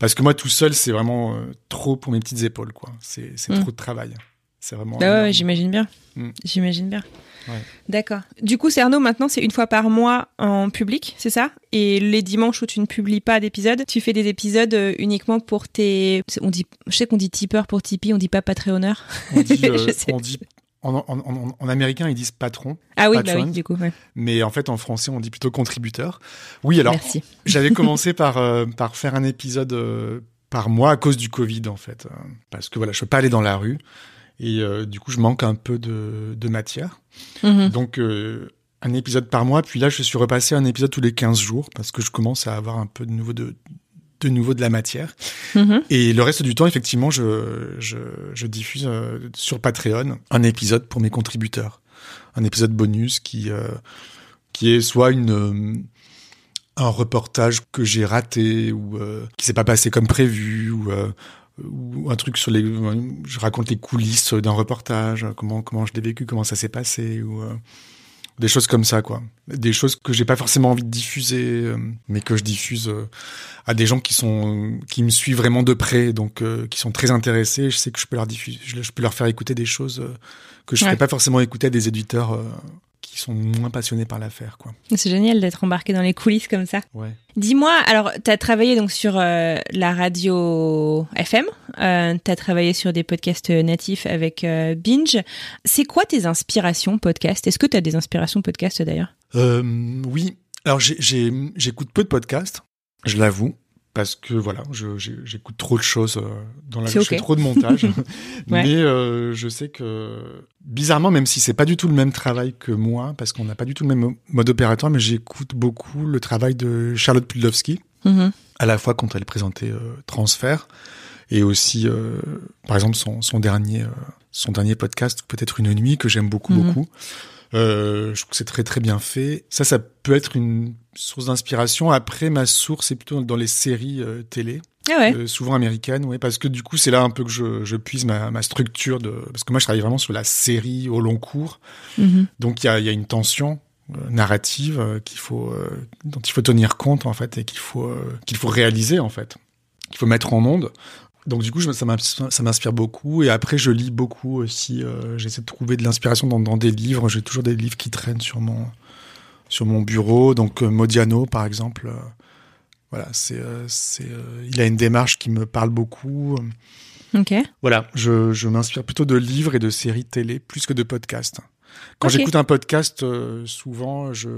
[SPEAKER 2] parce que moi tout seul, c'est vraiment euh, trop pour mes petites épaules, quoi. C'est c'est
[SPEAKER 1] Mm.
[SPEAKER 2] trop de travail. C'est vraiment.
[SPEAKER 1] Bah ouais, j'imagine bien.
[SPEAKER 2] Mm.
[SPEAKER 1] J'imagine bien.
[SPEAKER 2] Ouais.
[SPEAKER 1] D'accord. Du coup, Cerno, maintenant, c'est une fois par mois en public, c'est ça? Et les dimanches où tu ne publies pas d'épisodes, tu fais des épisodes euh, uniquement pour tes... On dit... Je sais qu'on dit tipeur pour Tipeee, on dit pas Patreonneur.
[SPEAKER 2] On dit, euh,
[SPEAKER 1] Je sais.
[SPEAKER 2] on dit en, en, en, en américain, ils disent patron,
[SPEAKER 1] Ah oui, bah oui, du coup, ouais.
[SPEAKER 2] mais en fait, en français, on dit plutôt contributeur. Oui, alors, j'avais commencé par, euh, par faire un épisode euh, par mois à cause du Covid, en fait. parce que voilà, je peux pas aller dans la rue. Et euh, du coup, je manque un peu de, de matière.
[SPEAKER 1] Mhm.
[SPEAKER 2] Donc, euh, un épisode par mois. Puis là, je suis repassé à un épisode tous les 15 jours parce que je commence à avoir un peu de nouveau de, de nouveau de la matière.
[SPEAKER 1] Mhm.
[SPEAKER 2] Et le reste du temps, effectivement, je, je, je diffuse euh, sur Patreon un épisode pour mes contributeurs. Un épisode bonus qui, qui est soit une, un reportage que j'ai raté ou euh, qui s'est pas passé comme prévu ou, euh, ou un truc sur les... Je raconte les coulisses d'un reportage, comment, comment je l'ai vécu, comment ça s'est passé ou... euh, des choses comme ça, quoi. Des choses que j'ai pas forcément envie de diffuser, euh, mais que je diffuse euh, à des gens qui sont qui me suivent vraiment de près, donc euh, qui sont très intéressés. Je sais que je peux leur diffuser, je, je peux leur faire écouter des choses que je ne
[SPEAKER 1] Ouais.
[SPEAKER 2] ferais pas forcément écouter à des éditeurs euh, qui sont moins passionnés par l'affaire, quoi.
[SPEAKER 1] C'est génial d'être embarqué dans les coulisses comme ça.
[SPEAKER 2] Ouais.
[SPEAKER 1] Dis-moi, alors, tu as travaillé donc sur euh, la radio FM, euh, tu as travaillé sur des podcasts natifs avec euh, Binge. C'est quoi tes inspirations podcast Est-ce que tu as des inspirations podcast d'ailleurs?
[SPEAKER 2] Euh, oui. Alors j'écoute peu de podcasts, je l'avoue, parce que voilà, j'écoute trop de choses euh, dans la
[SPEAKER 1] C'est
[SPEAKER 2] je fais trop de montage.
[SPEAKER 1] Ouais.
[SPEAKER 2] Mais euh, je sais que bizarrement, même si c'est pas du tout le même travail que moi, parce qu'on n'a pas du tout le même mode opératoire, mais j'écoute beaucoup le travail de Charlotte Pudlowski,
[SPEAKER 1] Mhm.
[SPEAKER 2] à la fois quand elle présentait euh, Transfert et aussi, euh, par exemple, son, son dernier son dernier podcast, peut-être une nuit, que j'aime beaucoup
[SPEAKER 1] Mhm.
[SPEAKER 2] beaucoup. Euh, je trouve que c'est très très bien fait. Ça, ça peut être une source d'inspiration. Après, ma source est plutôt dans les séries euh, télé,
[SPEAKER 1] Ah ouais.
[SPEAKER 2] euh, souvent américaines, ouais, parce que du coup, c'est là un peu que je, je puise ma, ma structure de, parce que moi, je travaille vraiment sur la série au long cours.
[SPEAKER 1] Mhm.
[SPEAKER 2] Donc, il y a, il y a une tension narrative qu'il faut, dont il faut tenir compte en fait et qu'il faut, qu'il faut réaliser en fait, qu'il faut mettre en onde. Donc du coup, je- ça m'inspire beaucoup. Et après, je lis beaucoup aussi. euh, J'essaie de trouver de l'inspiration dans, dans des livres. J'ai toujours des livres qui traînent sur mon sur mon bureau. Donc euh, Modiano, par exemple. euh, voilà, c'est il a une démarche qui me parle beaucoup.
[SPEAKER 1] Ok.
[SPEAKER 2] Voilà, je, je m'inspire plutôt de livres et de séries télé plus que de podcasts. Quand j'écoute un podcast, euh, souvent, je,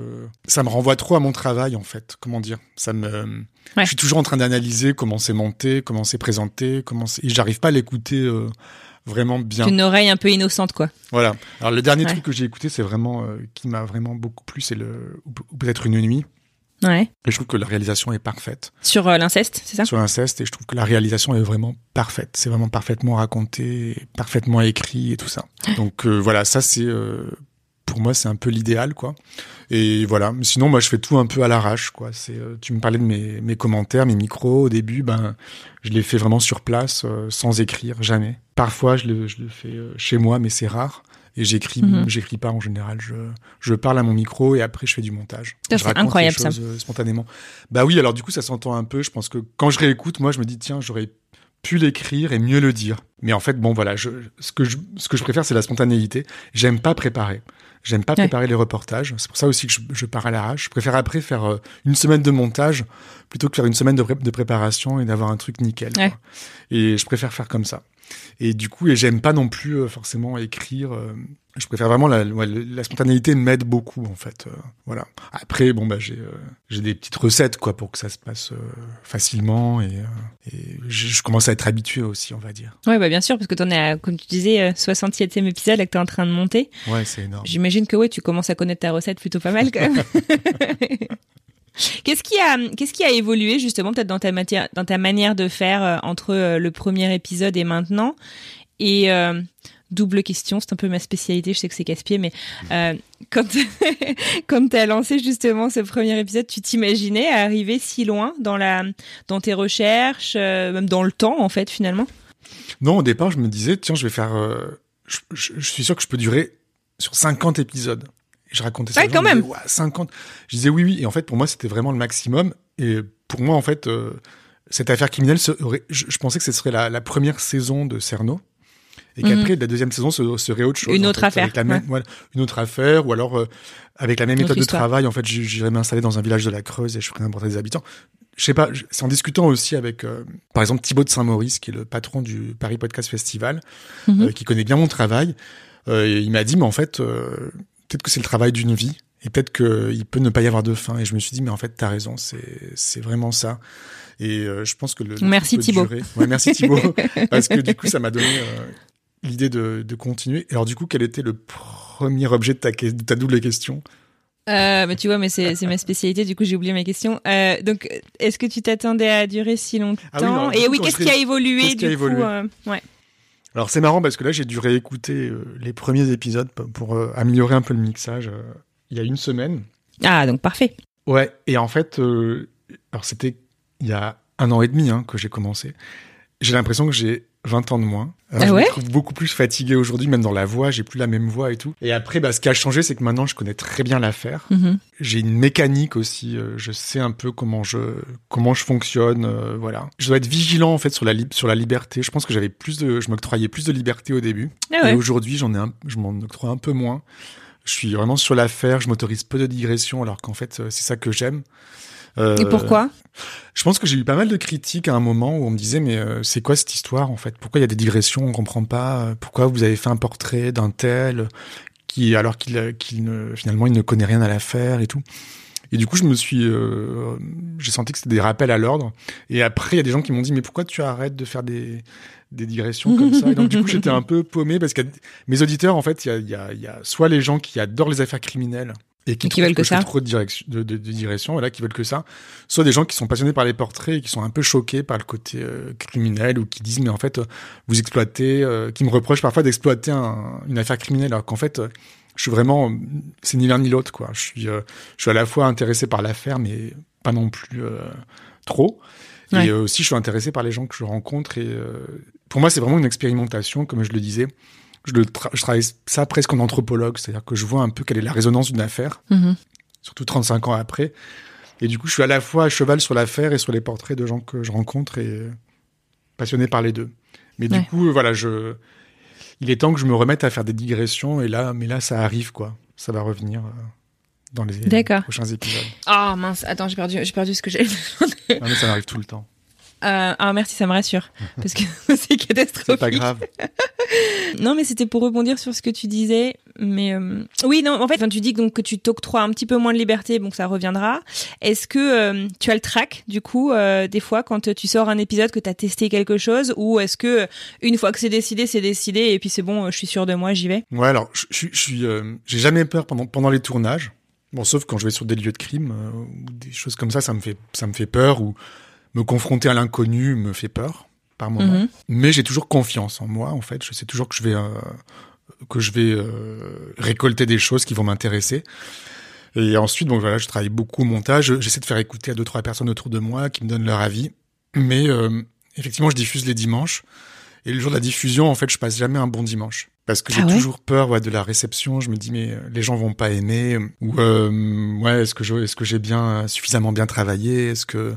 [SPEAKER 2] ça me renvoie trop à mon travail, en fait. Comment dire? Ça me,
[SPEAKER 1] Ouais.
[SPEAKER 2] je suis toujours en train d'analyser comment c'est monté, comment c'est présenté, comment et j'arrive pas à l'écouter euh, vraiment bien.
[SPEAKER 1] Une oreille un peu innocente, quoi.
[SPEAKER 2] Voilà. Alors le dernier
[SPEAKER 1] Ouais.
[SPEAKER 2] truc que j'ai écouté, c'est vraiment euh, qui m'a vraiment beaucoup plu, c'est le, ou peut-être une nuit.
[SPEAKER 1] Ouais.
[SPEAKER 2] Et je trouve que la réalisation est parfaite
[SPEAKER 1] Sur euh, l'inceste, c'est ça?
[SPEAKER 2] Sur l'inceste et je trouve que la réalisation est vraiment parfaite. C'est vraiment parfaitement raconté, parfaitement écrit et tout ça. Donc euh, voilà, ça c'est euh, pour moi c'est un peu l'idéal quoi. Et voilà, sinon moi je fais tout un peu à l'arrache quoi. C'est tu me parlais de mes, mes commentaires, mes micros au début, ben je les fais vraiment sur place sans écrire jamais. Parfois je le, je le fais chez moi mais c'est rare. Et j'écris,
[SPEAKER 1] Mhm.
[SPEAKER 2] j'écris pas en général. Je, je parle à mon micro et après je fais du montage.
[SPEAKER 1] C'est
[SPEAKER 2] raconte les
[SPEAKER 1] incroyable, ça.
[SPEAKER 2] choses, euh, spontanément. Bah oui, alors du coup ça s'entend un peu. Je pense que quand je réécoute, moi je me dis tiens j'aurais pu l'écrire et mieux le dire. Mais en fait bon voilà, je, ce que je, ce que je préfère c'est la spontanéité. J'aime pas préparer. J'aime pas
[SPEAKER 1] Ouais.
[SPEAKER 2] préparer les reportages. C'est pour ça aussi que je, je pars à l'arrache. Je préfère après faire euh, une semaine de montage plutôt que faire une semaine de, pré- de préparation et d'avoir un truc nickel.
[SPEAKER 1] Ouais.
[SPEAKER 2] Et je préfère faire comme ça. Et du coup, et j'aime pas non plus euh, forcément écrire. euh, je préfère vraiment la, spontanéité m'aide beaucoup en fait. euh, voilà. Après, bon bah j'ai j'ai des petites recettes quoi pour que ça se passe facilement et, et je, commence à être habitué aussi, on va dire.
[SPEAKER 1] Ouais, bah bien sûr, parce que t'en es à, comme tu disais, euh, 67e épisode là que t'es en train de monter.
[SPEAKER 2] Ouais, c'est énorme.
[SPEAKER 1] J'imagine que ouais, tu commences à connaître ta recette plutôt pas mal quand même. Qu'est-ce qui a qu'est-ce qui a évolué justement peut-être dans ta matière dans ta manière de faire euh, entre euh, le premier épisode et maintenant? Et euh, double question c'est un peu ma spécialité je sais que c'est casse-pied mais euh, quand quand t'as lancé justement ce premier épisode tu t'imaginais arriver si loin dans la dans tes recherches euh, même dans le temps en fait finalement?
[SPEAKER 2] Non, au départ, je me disais, tiens, je vais faire. je, je- je suis sûr que je peux durer sur 50 épisodes. Et je racontais ça.
[SPEAKER 1] Ouais, quand
[SPEAKER 2] je
[SPEAKER 1] même.
[SPEAKER 2] disais, Ouais, 50. Je disais oui, oui. Et en fait, pour moi, c'était vraiment le maximum. Et pour moi, en fait, euh, cette affaire criminelle, serait- je, je pensais que ce serait la, la première saison de Cerno. Et qu'après, la deuxième saison ce- serait autre chose.
[SPEAKER 1] Mhm. Une autre
[SPEAKER 2] fait,
[SPEAKER 1] affaire,
[SPEAKER 2] avec la même-
[SPEAKER 1] ouais.
[SPEAKER 2] voilà, une autre affaire, ou alors euh, avec la même méthode de travail. En fait, j'irais m'installer dans un village de la Creuse et je ferais un portrait des habitants. Je sais pas, c'est en discutant aussi avec, euh, par exemple, Thibaut de Saint-Maurice, qui est le patron du Paris Podcast Festival,
[SPEAKER 1] Mhm.
[SPEAKER 2] qui connaît bien mon travail. Euh, il m'a dit, mais en fait, euh, peut-être que c'est le travail d'une vie. Et peut-être qu'il peut ne pas y avoir de fin. Et je me suis dit, mais en fait, t'as raison, c'est vraiment ça. Et euh, je pense que le.
[SPEAKER 1] Merci, Thibaut.
[SPEAKER 2] Ouais, merci Thibaut. parce que du coup, ça m'a donné euh, l'idée de, de continuer. Alors, du coup, quel était le premier objet de ta, que- de ta double question?
[SPEAKER 1] Euh, mais tu vois, mais c'est ma spécialité, du coup j'ai oublié ma question. Euh, donc, est-ce que tu t'attendais à durer si longtemps
[SPEAKER 2] Ah oui, du
[SPEAKER 1] Et
[SPEAKER 2] coup,
[SPEAKER 1] oui, qu'est-ce qui a évolué
[SPEAKER 2] qui
[SPEAKER 1] du
[SPEAKER 2] a
[SPEAKER 1] coup
[SPEAKER 2] évolué?
[SPEAKER 1] Ouais.
[SPEAKER 2] Alors, c'est marrant parce que là, j'ai dû réécouter euh, les premiers épisodes pour, euh, améliorer un peu le mixage euh, il y a une semaine.
[SPEAKER 1] Ah, donc parfait.
[SPEAKER 2] Ouais, et en fait, alors c'était il y a un an et demi hein, que j'ai commencé. J'ai l'impression que j'ai 20 ans de moins. Alors,
[SPEAKER 1] Ah
[SPEAKER 2] je
[SPEAKER 1] ouais
[SPEAKER 2] me trouve beaucoup plus fatigué aujourd'hui, même dans la voix, j'ai plus la même voix et tout. Et après, bah, ce qui a changé, c'est que maintenant, je connais très bien l'affaire.
[SPEAKER 1] Mhm.
[SPEAKER 2] J'ai une mécanique aussi, euh, je sais un peu comment je comment je fonctionne, euh, voilà. Je dois être vigilant en fait sur la sur la liberté. Je pense que j'avais plus de je m'octroyais plus de liberté au début
[SPEAKER 1] Ah ouais.
[SPEAKER 2] et aujourd'hui, j'en ai un, je m'en octroie un peu moins. Je suis vraiment sur l'affaire, je m'autorise peu de digressions alors qu'en fait c'est ça que j'aime.
[SPEAKER 1] Euh, Et pourquoi?
[SPEAKER 2] Je pense que j'ai eu pas mal de critiques à un moment où on me disait mais euh, c'est quoi cette histoire en fait? Pourquoi il y a des digressions On comprend pas? Pourquoi vous avez fait un portrait d'un tel qui alors qu'il ne finalement il ne connaît rien à l'affaire et tout? Et du coup, je me suis, euh, j'ai senti que c'était des rappels à l'ordre. Et après, il y a des gens qui m'ont dit, mais pourquoi tu arrêtes de faire des, des digressions comme ça? Et donc du coup, j'étais un peu paumé parce que mes auditeurs, en fait, il y a, y, a, y a, soit les gens qui adorent les affaires criminelles et qui,
[SPEAKER 1] veulent que,
[SPEAKER 2] que
[SPEAKER 1] ça,
[SPEAKER 2] trop de, direction, de, de, de, direction, voilà, qui veulent que ça, soit des gens qui sont passionnés par les portraits et qui sont un peu choqués par le côté euh, criminel ou qui disent mais en fait euh, vous exploitez, euh, qui me reprochent parfois d'exploiter un, une affaire criminelle alors qu'en fait je suis vraiment, c'est ni l'un ni l'autre quoi. Je suis, je suis à la fois intéressé par l'affaire mais pas non plus trop. Ouais. Et aussi, je suis intéressé par les gens que je rencontre. Et pour moi, c'est vraiment une expérimentation, comme je le disais. Je, le tra je travaille ça presque en anthropologue, c'est-à-dire que je vois un peu quelle est la résonance d'une affaire,
[SPEAKER 1] mm -hmm.
[SPEAKER 2] surtout 35 ans après. Et du coup, je suis à la fois à cheval sur l'affaire et sur les portraits de gens que je rencontre et passionné par les deux. Mais du coup, voilà, je, il est temps que je me remette à faire des digressions. Et là, mais là, ça arrive, quoi. Ça va revenir euh, dans les prochains épisodes.
[SPEAKER 1] Oh mince, attends, j'ai perdu, j'ai perdu ce que j'allais
[SPEAKER 2] Ah, mais ça m'arrive tout le temps.
[SPEAKER 1] Euh, ah merci, ça me rassure parce que c'est catastrophique.
[SPEAKER 2] C'est pas grave.
[SPEAKER 1] non, mais c'était pour rebondir sur ce que tu disais. Mais euh, oui, non, en fait, enfin, tu dis donc que tu t'octroies un petit peu moins de liberté, bon, ça reviendra. Est-ce que euh, tu as le track du coup des fois quand tu sors un épisode que tu as testé quelque chose, ou est-ce que une fois que c'est décidé, c'est décidé et puis c'est bon, je suis sûr de moi, j'y vais?
[SPEAKER 2] Ouais, alors je, suis, j'ai jamais peur pendant pendant les tournages. Bon, sauf quand je vais sur des lieux de crime ou des choses comme ça, ça me fait ça me fait peur ou me confronter à l'inconnu me fait peur par moment.
[SPEAKER 1] Mhm.
[SPEAKER 2] Mais j'ai toujours confiance en moi. En fait, je sais toujours que je vais euh, que je vais euh, récolter des choses qui vont m'intéresser. Et ensuite, bon voilà, je travaille beaucoup au montage. J'essaie de faire écouter à deux trois personnes autour de moi qui me donnent leur avis. Mais euh, effectivement, je diffuse les dimanches. Et le jour de la diffusion, en fait, je passe jamais un bon dimanche parce que j'ai
[SPEAKER 1] Ah ouais?
[SPEAKER 2] toujours peur ouais, de la réception. Je me dis mais euh, les gens vont pas aimer ou euh, ouais est-ce que je est-ce que j'ai bien suffisamment bien travaillé? Est-ce que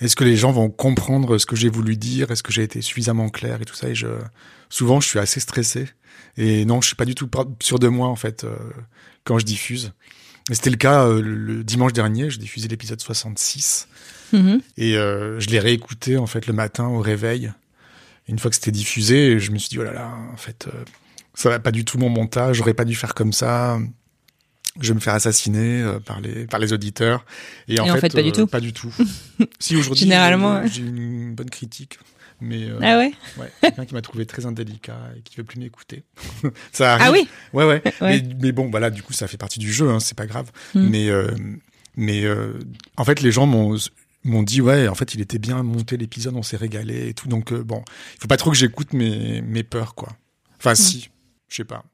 [SPEAKER 2] est-ce que les gens vont comprendre ce que j'ai voulu dire? Est-ce que j'ai été suffisamment clair et tout ça? Et je souvent je suis assez stressé et non je suis pas du tout sûr de moi en fait euh, quand je diffuse. C'était le cas euh, le dimanche dernier. Je diffusais l'épisode 66
[SPEAKER 1] Mhm.
[SPEAKER 2] et euh, je l'ai réécouté en fait le matin au réveil. Une fois que c'était diffusé, je me suis dit oh là là, en fait, ça va pas du tout mon montage. J'aurais pas dû faire comme ça. Je vais me faire assassiner euh, par les par les auditeurs. Et en,
[SPEAKER 1] Et en fait, pas du tout.
[SPEAKER 2] Pas du tout. si aujourd'hui,
[SPEAKER 1] Généralement,
[SPEAKER 2] j'ai- une bonne critique, mais euh,
[SPEAKER 1] Ah ouais.
[SPEAKER 2] ouais, quelqu'un qui m'a trouvé très indélicat et qui veut plus m'écouter. ça arrive.
[SPEAKER 1] Ah oui.
[SPEAKER 2] Ouais, ouais.
[SPEAKER 1] Ouais.
[SPEAKER 2] Mais, mais bon, voilà, du coup, ça fait partie du jeu, hein, c'est pas grave.
[SPEAKER 1] Mm.
[SPEAKER 2] Mais, euh, mais euh, en fait, les gens m'ont m'ont dit ouais, en fait, il était bien monté l'épisode, on s'est régalé et tout. Donc euh, bon, il faut pas trop que j'écoute mes mes peurs, quoi. Enfin, si, je sais pas.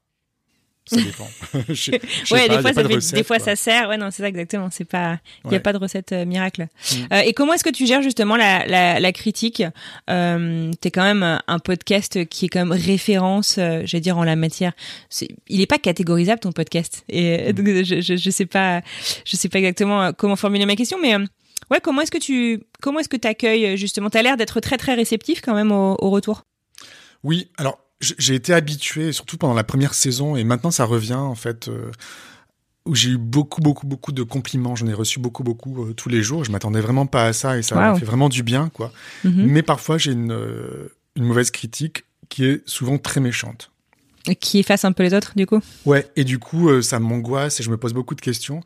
[SPEAKER 2] Ça dépend. Je je
[SPEAKER 1] Ouais,
[SPEAKER 2] pas,
[SPEAKER 1] des fois, ça
[SPEAKER 2] de
[SPEAKER 1] fait-
[SPEAKER 2] recette,
[SPEAKER 1] des fois
[SPEAKER 2] quoi.
[SPEAKER 1] ça sert. Ouais, non, c'est ça exactement. C'est pas, il y a pas de recette euh, miracle.
[SPEAKER 2] Mm.
[SPEAKER 1] Euh, et comment est-ce que tu gères justement la, la, la critique? Euh, T'es quand même un- un podcast qui est quand même référence, euh, j'allais dire en la matière. Il est pas catégorisable ton podcast. Et euh, donc je, je, je sais pas, je sais pas exactement euh, comment formuler ma question, mais euh, ouais, comment est-ce que tu, comment est-ce que t'accueilles justement? T'as l'air d'être très très réceptif quand même au, au retour.
[SPEAKER 2] Oui, alors j'ai été habitué, surtout pendant la première saison, et maintenant ça revient en fait, euh, où j'ai eu beaucoup, beaucoup, beaucoup de compliments. J'en ai reçu beaucoup, beaucoup euh, tous les jours. Je m'attendais vraiment pas à ça, et ça m'a
[SPEAKER 1] Wow.
[SPEAKER 2] fait vraiment du bien, quoi.
[SPEAKER 1] Mhm.
[SPEAKER 2] Mais parfois j'ai une, euh, une mauvaise critique qui est souvent très méchante.
[SPEAKER 1] Qui efface un peu les autres du coup?
[SPEAKER 2] Ouais, et du coup, euh, ça m'angoisse et je me pose beaucoup de questions.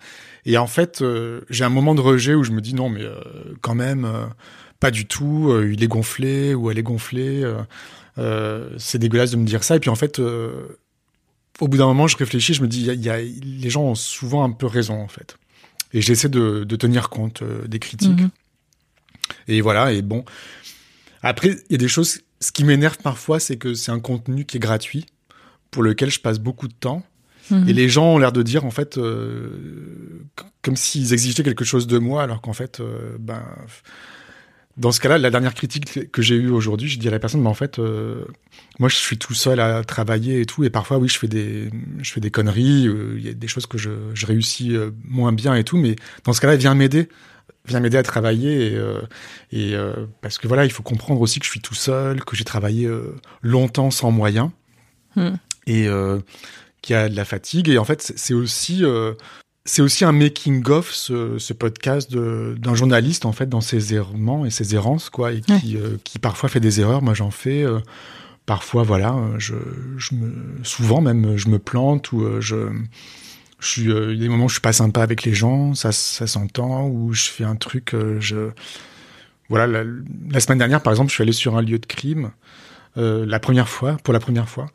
[SPEAKER 2] Et en fait, euh, j'ai un moment de rejet où je me dis non, mais euh, quand même, pas du tout. il est gonflé ou elle est gonflée. Euh, c'est dégueulasse de me dire ça. Et puis en fait, euh, au bout d'un moment, je réfléchis, je me dis, y a, y a- les gens ont souvent un peu raison en fait. Et j'essaie de, de tenir compte euh, des critiques.
[SPEAKER 1] Mhm.
[SPEAKER 2] Et voilà. Et bon, après, il y a des choses. Ce qui m'énerve parfois, c'est que c'est un contenu qui est gratuit, pour lequel je passe beaucoup de temps.
[SPEAKER 1] Mhm.
[SPEAKER 2] Et les gens ont l'air de dire, en fait, euh, comme s'ils exigeaient quelque chose de moi, alors qu'en fait, euh, ben, dans ce cas-là, la dernière critique que j'ai eue aujourd'hui, je dis à la personne, mais en fait, euh, moi, je suis tout seul à travailler et tout, et parfois, oui, je fais des, je fais des conneries, euh, il y a des choses que je, je réussis euh, moins bien et tout, mais dans ce cas-là, viens m'aider, viens m'aider à travailler, et, et parce que voilà, il faut comprendre aussi que je suis tout seul, que j'ai travaillé longtemps sans moyens,
[SPEAKER 1] Hmm.
[SPEAKER 2] et euh, qui a de la fatigue. Et en fait, c'est aussi c'est aussi un making of ce, ce podcast d'un journaliste en fait dans ses errements et ses errances quoi, et qui, euh, qui parfois fait des erreurs. Moi, j'en fais. Euh, parfois, voilà, je, je me, souvent même, je me plante ou je je suis, il y a des moments où je suis pas sympa avec les gens, ça, ça s'entend, ou je fais un truc, je, voilà, la, la, semaine dernière, par exemple, je suis allé sur un lieu de crime euh, la première fois, pour la première fois.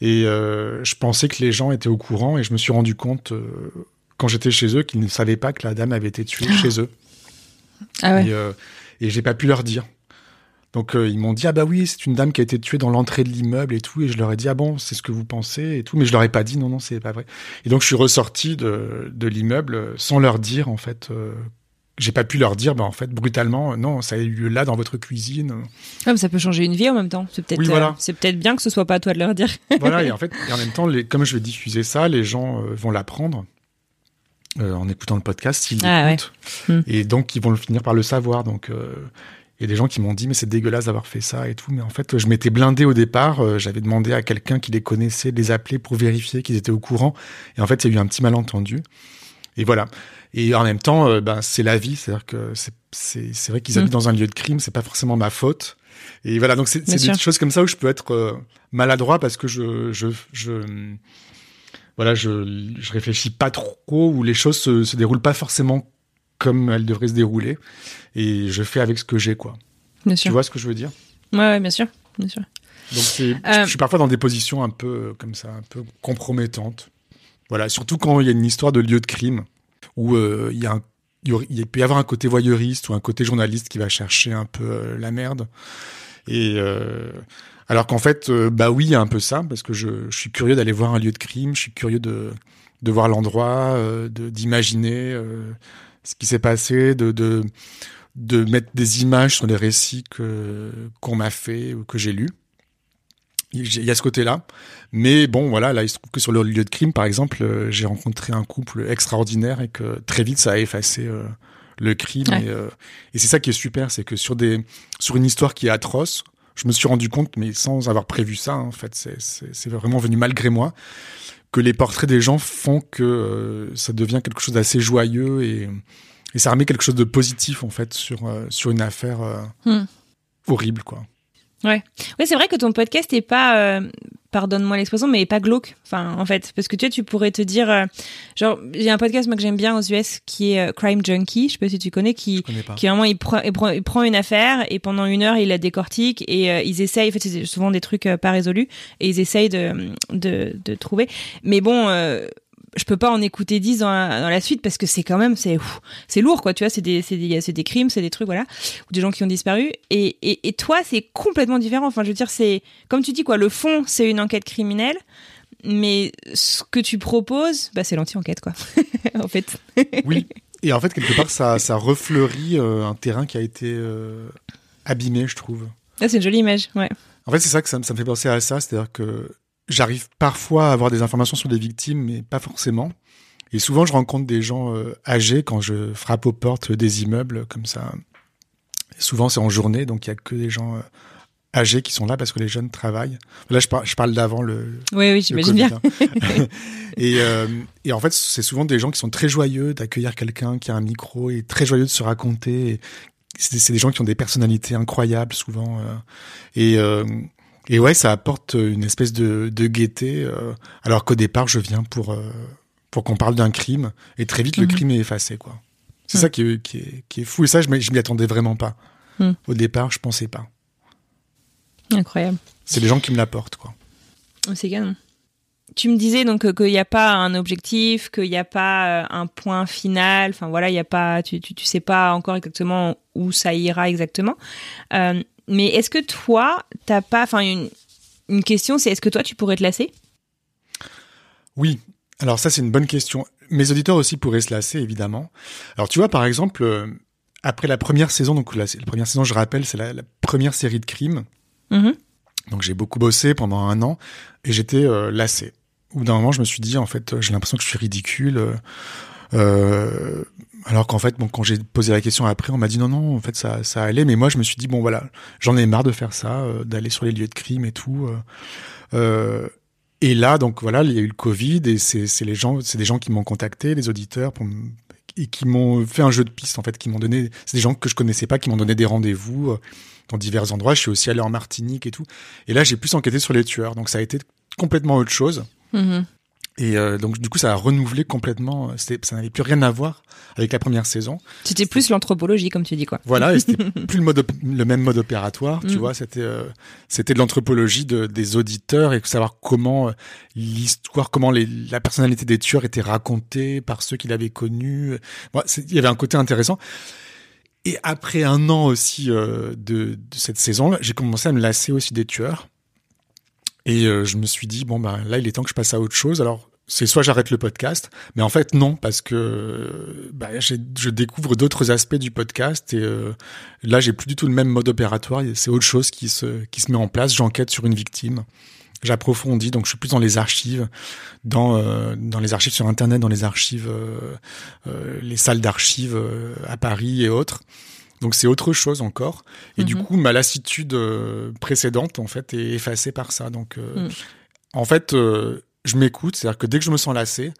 [SPEAKER 2] Et euh, je pensais que les gens étaient au courant et je me suis rendu compte euh, quand j'étais chez eux qu'ils ne savaient pas que la dame avait été tuée chez eux.
[SPEAKER 1] Ah ouais.
[SPEAKER 2] Et, euh, et j'ai pas pu leur dire. Donc euh, ils m'ont dit ah bah oui c'est une dame qui a été tuée dans l'entrée de l'immeuble et tout et je leur ai dit ah bon c'est ce que vous pensez et tout mais je leur ai pas dit non non c'est pas vrai et donc je suis ressorti de, de l'immeuble sans leur dire en fait euh, j'ai pas pu leur dire, bah, en fait, brutalement, non, ça a eu lieu là dans votre cuisine.
[SPEAKER 1] Ah, mais ça peut changer une vie en même temps. C'est peut-être,
[SPEAKER 2] Oui, voilà.
[SPEAKER 1] euh, c'est peut-être bien que ce soit pas à toi de leur dire.
[SPEAKER 2] voilà, et en fait, et en même temps, les, comme je vais diffuser ça, les gens euh, vont l'apprendre euh, en écoutant le podcast s'ils
[SPEAKER 1] Ah,
[SPEAKER 2] l'écoutent.
[SPEAKER 1] ouais. Hmm.
[SPEAKER 2] Et donc, ils vont le finir par le savoir. Donc, euh, il y a des gens qui m'ont dit, mais c'est dégueulasse d'avoir fait ça et tout. Mais en fait, je m'étais blindé au départ. euh, J'avais demandé à quelqu'un qui les connaissait de les appeler pour vérifier qu'ils étaient au courant. Et en fait, il y a eu un petit malentendu. Et voilà. Et en même temps, euh, ben, c'est la vie. C'est-à-dire que c'est- c'est c'est vrai qu'ils
[SPEAKER 1] Mm.
[SPEAKER 2] habitent dans un lieu de crime. C'est pas forcément ma faute. Et voilà. Donc, c'est des choses comme ça où je peux être maladroit parce que je, je, je, voilà, je, je réfléchis pas trop où les choses se, se déroulent pas forcément comme elles devraient se dérouler. Et je fais avec ce que j'ai, quoi.
[SPEAKER 1] Bien
[SPEAKER 2] Tu
[SPEAKER 1] sûr.
[SPEAKER 2] vois ce que je veux dire?
[SPEAKER 1] Ouais, ouais, bien sûr. Bien sûr.
[SPEAKER 2] Donc
[SPEAKER 1] Euh,
[SPEAKER 2] je suis parfois dans des positions un peu euh, comme ça, un peu compromettantes. Voilà, surtout quand il y a une histoire de lieu de crime où euh, il y a un, il peut y avoir un côté voyeuriste ou un côté journaliste qui va chercher un peu la merde. Et euh, alors qu'en fait, euh, bah oui, il y a un peu ça parce que je, je suis curieux d'aller voir un lieu de crime, je suis curieux de de voir l'endroit, euh, d'imaginer euh, ce qui s'est passé, de, de de mettre des images sur les récits que qu'on m'a fait ou que j'ai lus. Il y a ce côté-là. Mais bon, voilà, là, il se trouve que sur le lieu de crime, par exemple, euh, j'ai rencontré un couple extraordinaire et que très vite, ça a effacé le crime.
[SPEAKER 1] Ouais.
[SPEAKER 2] Et, euh, et c'est ça qui est super, c'est que sur des, sur une histoire qui est atroce, je me suis rendu compte, mais sans avoir prévu ça, en fait, c'est, vraiment venu malgré moi, que les portraits des gens font que euh, ça devient quelque chose d'assez joyeux et, et ça remet quelque chose de positif, en fait, sur, euh, sur une affaire euh,
[SPEAKER 1] Hmm.
[SPEAKER 2] horrible, quoi.
[SPEAKER 1] Ouais. Ouais, c'est vrai que ton podcast est pas, pardonne-moi l'expression, mais pas glauque. Enfin, en fait, parce que tu vois, tu pourrais te dire, euh, genre, j'ai un podcast moi que j'aime bien aux US qui est euh, Crime Junkie. Je sais pas si tu connais, qui qui vraiment il, prend- il prend, il prend une affaire et pendant une heure il la décortique et euh, ils essayent en fait c'est souvent des trucs pas résolus et ils essayent de de, de trouver mais bon euh, je peux pas en écouter 10 dans la, dans la suite parce que c'est quand même c'est c'est lourd quoi tu vois c'est des c'est des des crimes c'est des trucs voilà ou des gens qui ont disparu et et, et toi c'est complètement différent enfin je veux dire c'est comme tu dis quoi le fond c'est une enquête criminelle mais ce que tu proposes bah c'est l'anti-enquête quoi en fait
[SPEAKER 2] Oui. Et en fait, quelque part, ça, ça refleurit euh, un terrain qui a été euh, abîmé, je trouve.
[SPEAKER 1] Ah, c'est une jolie image ouais
[SPEAKER 2] En fait, c'est ça que ça, me- ça me fait penser à ça, c'est-à-dire que j'arrive parfois à avoir des informations sur des victimes, mais pas forcément. Et souvent, je rencontre des gens euh, âgés quand je frappe aux portes des immeubles comme ça. Et souvent, c'est en journée, donc il y a que des gens euh, âgés qui sont là parce que les jeunes travaillent. Là, je, par- je parle d'avant le,
[SPEAKER 1] oui oui j'imagine bien
[SPEAKER 2] hein. et, euh, et en fait, c'est souvent des gens qui sont très joyeux d'accueillir quelqu'un qui a un micro et très joyeux de se raconter. C'est des gens qui ont des personnalités incroyables souvent. euh, et, euh, et ouais, ça apporte une espèce de, de gaieté. euh, alors qu'au départ, je viens pour euh, pour qu'on parle d'un crime et très vite le
[SPEAKER 1] Mhm.
[SPEAKER 2] crime est effacé quoi. C'est
[SPEAKER 1] Mhm.
[SPEAKER 2] ça qui est, qui est qui est fou et ça je m'y je m'y attendais vraiment pas.
[SPEAKER 1] Mhm.
[SPEAKER 2] Au départ, je pensais pas.
[SPEAKER 1] incroyable
[SPEAKER 2] C'est les gens qui me l'apportent quoi.
[SPEAKER 1] C'est canon. Tu me disais donc euh, qu'il n'y a pas un objectif, qu'il n'y a pas euh, un point final. Enfin voilà, il y a pas, tu, tu, tu sais pas encore exactement où ça ira exactement. Euh, mais est-ce que toi, t'as pas, enfin une, une question, c'est est-ce que toi tu pourrais te lasser?
[SPEAKER 2] Oui. Alors ça, c'est une bonne question. Mes auditeurs aussi pourraient se lasser, évidemment. Alors tu vois, par exemple, euh, après la première saison, donc la, la première saison, je rappelle, c'est la, la première série de crimes.
[SPEAKER 1] Mhm.
[SPEAKER 2] Donc j'ai beaucoup bossé pendant un an et j'étais euh, lassé. Au bout d'un moment, je me suis dit, en fait, euh, j'ai l'impression que je suis ridicule. euh, alors qu'en fait, bon, quand j'ai posé la question après, on m'a dit non, non, en fait, ça, ça allait. Mais moi, je me suis dit, bon, voilà, j'en ai marre de faire ça, euh, d'aller sur les lieux de crime et tout. euh, euh, Et là, donc voilà, il y a eu le Covid et c'est les gens, c'est des gens qui m'ont contacté, les auditeurs, et qui m'ont fait un jeu de piste en fait, qui m'ont donné, c'est des gens que je connaissais pas, qui m'ont donné des rendez-vous dans divers endroits. Je suis aussi allé en Martinique et tout. Et là, j'ai plus enquêté sur les tueurs, donc ça a été complètement autre chose.
[SPEAKER 1] Mhm.
[SPEAKER 2] Et euh, donc du coup, ça a renouvelé complètement. euh, Ça n'avait plus rien à voir avec la première saison.
[SPEAKER 1] C'était plus l'anthropologie, comme tu dis, quoi.
[SPEAKER 2] Voilà, et c'était plus le mode, le même mode opératoire, tu
[SPEAKER 1] Mm.
[SPEAKER 2] vois. C'était, euh, c'était de l'anthropologie de, des auditeurs et savoir comment euh, l'histoire, comment les, la personnalité des tueurs était racontée par ceux qui l'avaient connu. Moi, c'est- il y avait un côté intéressant. Et après un an aussi euh, de, de cette saison, j'ai commencé à me lasser aussi des tueurs. Et euh, je me suis dit bon ben là, il est temps que je passe à autre chose. Alors c'est soit j'arrête le podcast, mais en fait non parce que euh, bah, je découvre d'autres aspects du podcast et euh, là j'ai plus du tout le même mode opératoire. C'est autre chose qui se qui se met en place. J'enquête sur une victime, j'approfondis, donc je suis plus dans les archives, dans euh, dans les archives sur internet, dans les archives, euh, euh, les salles d'archives euh, à Paris et autres. Donc c'est autre chose encore. Et du
[SPEAKER 1] Mhm.
[SPEAKER 2] coup ma lassitude euh, précédente en fait est effacée par ça. Donc euh,
[SPEAKER 1] Mm.
[SPEAKER 2] en fait euh, je m'écoute, c'est-à-dire que dès que je me sens lassé,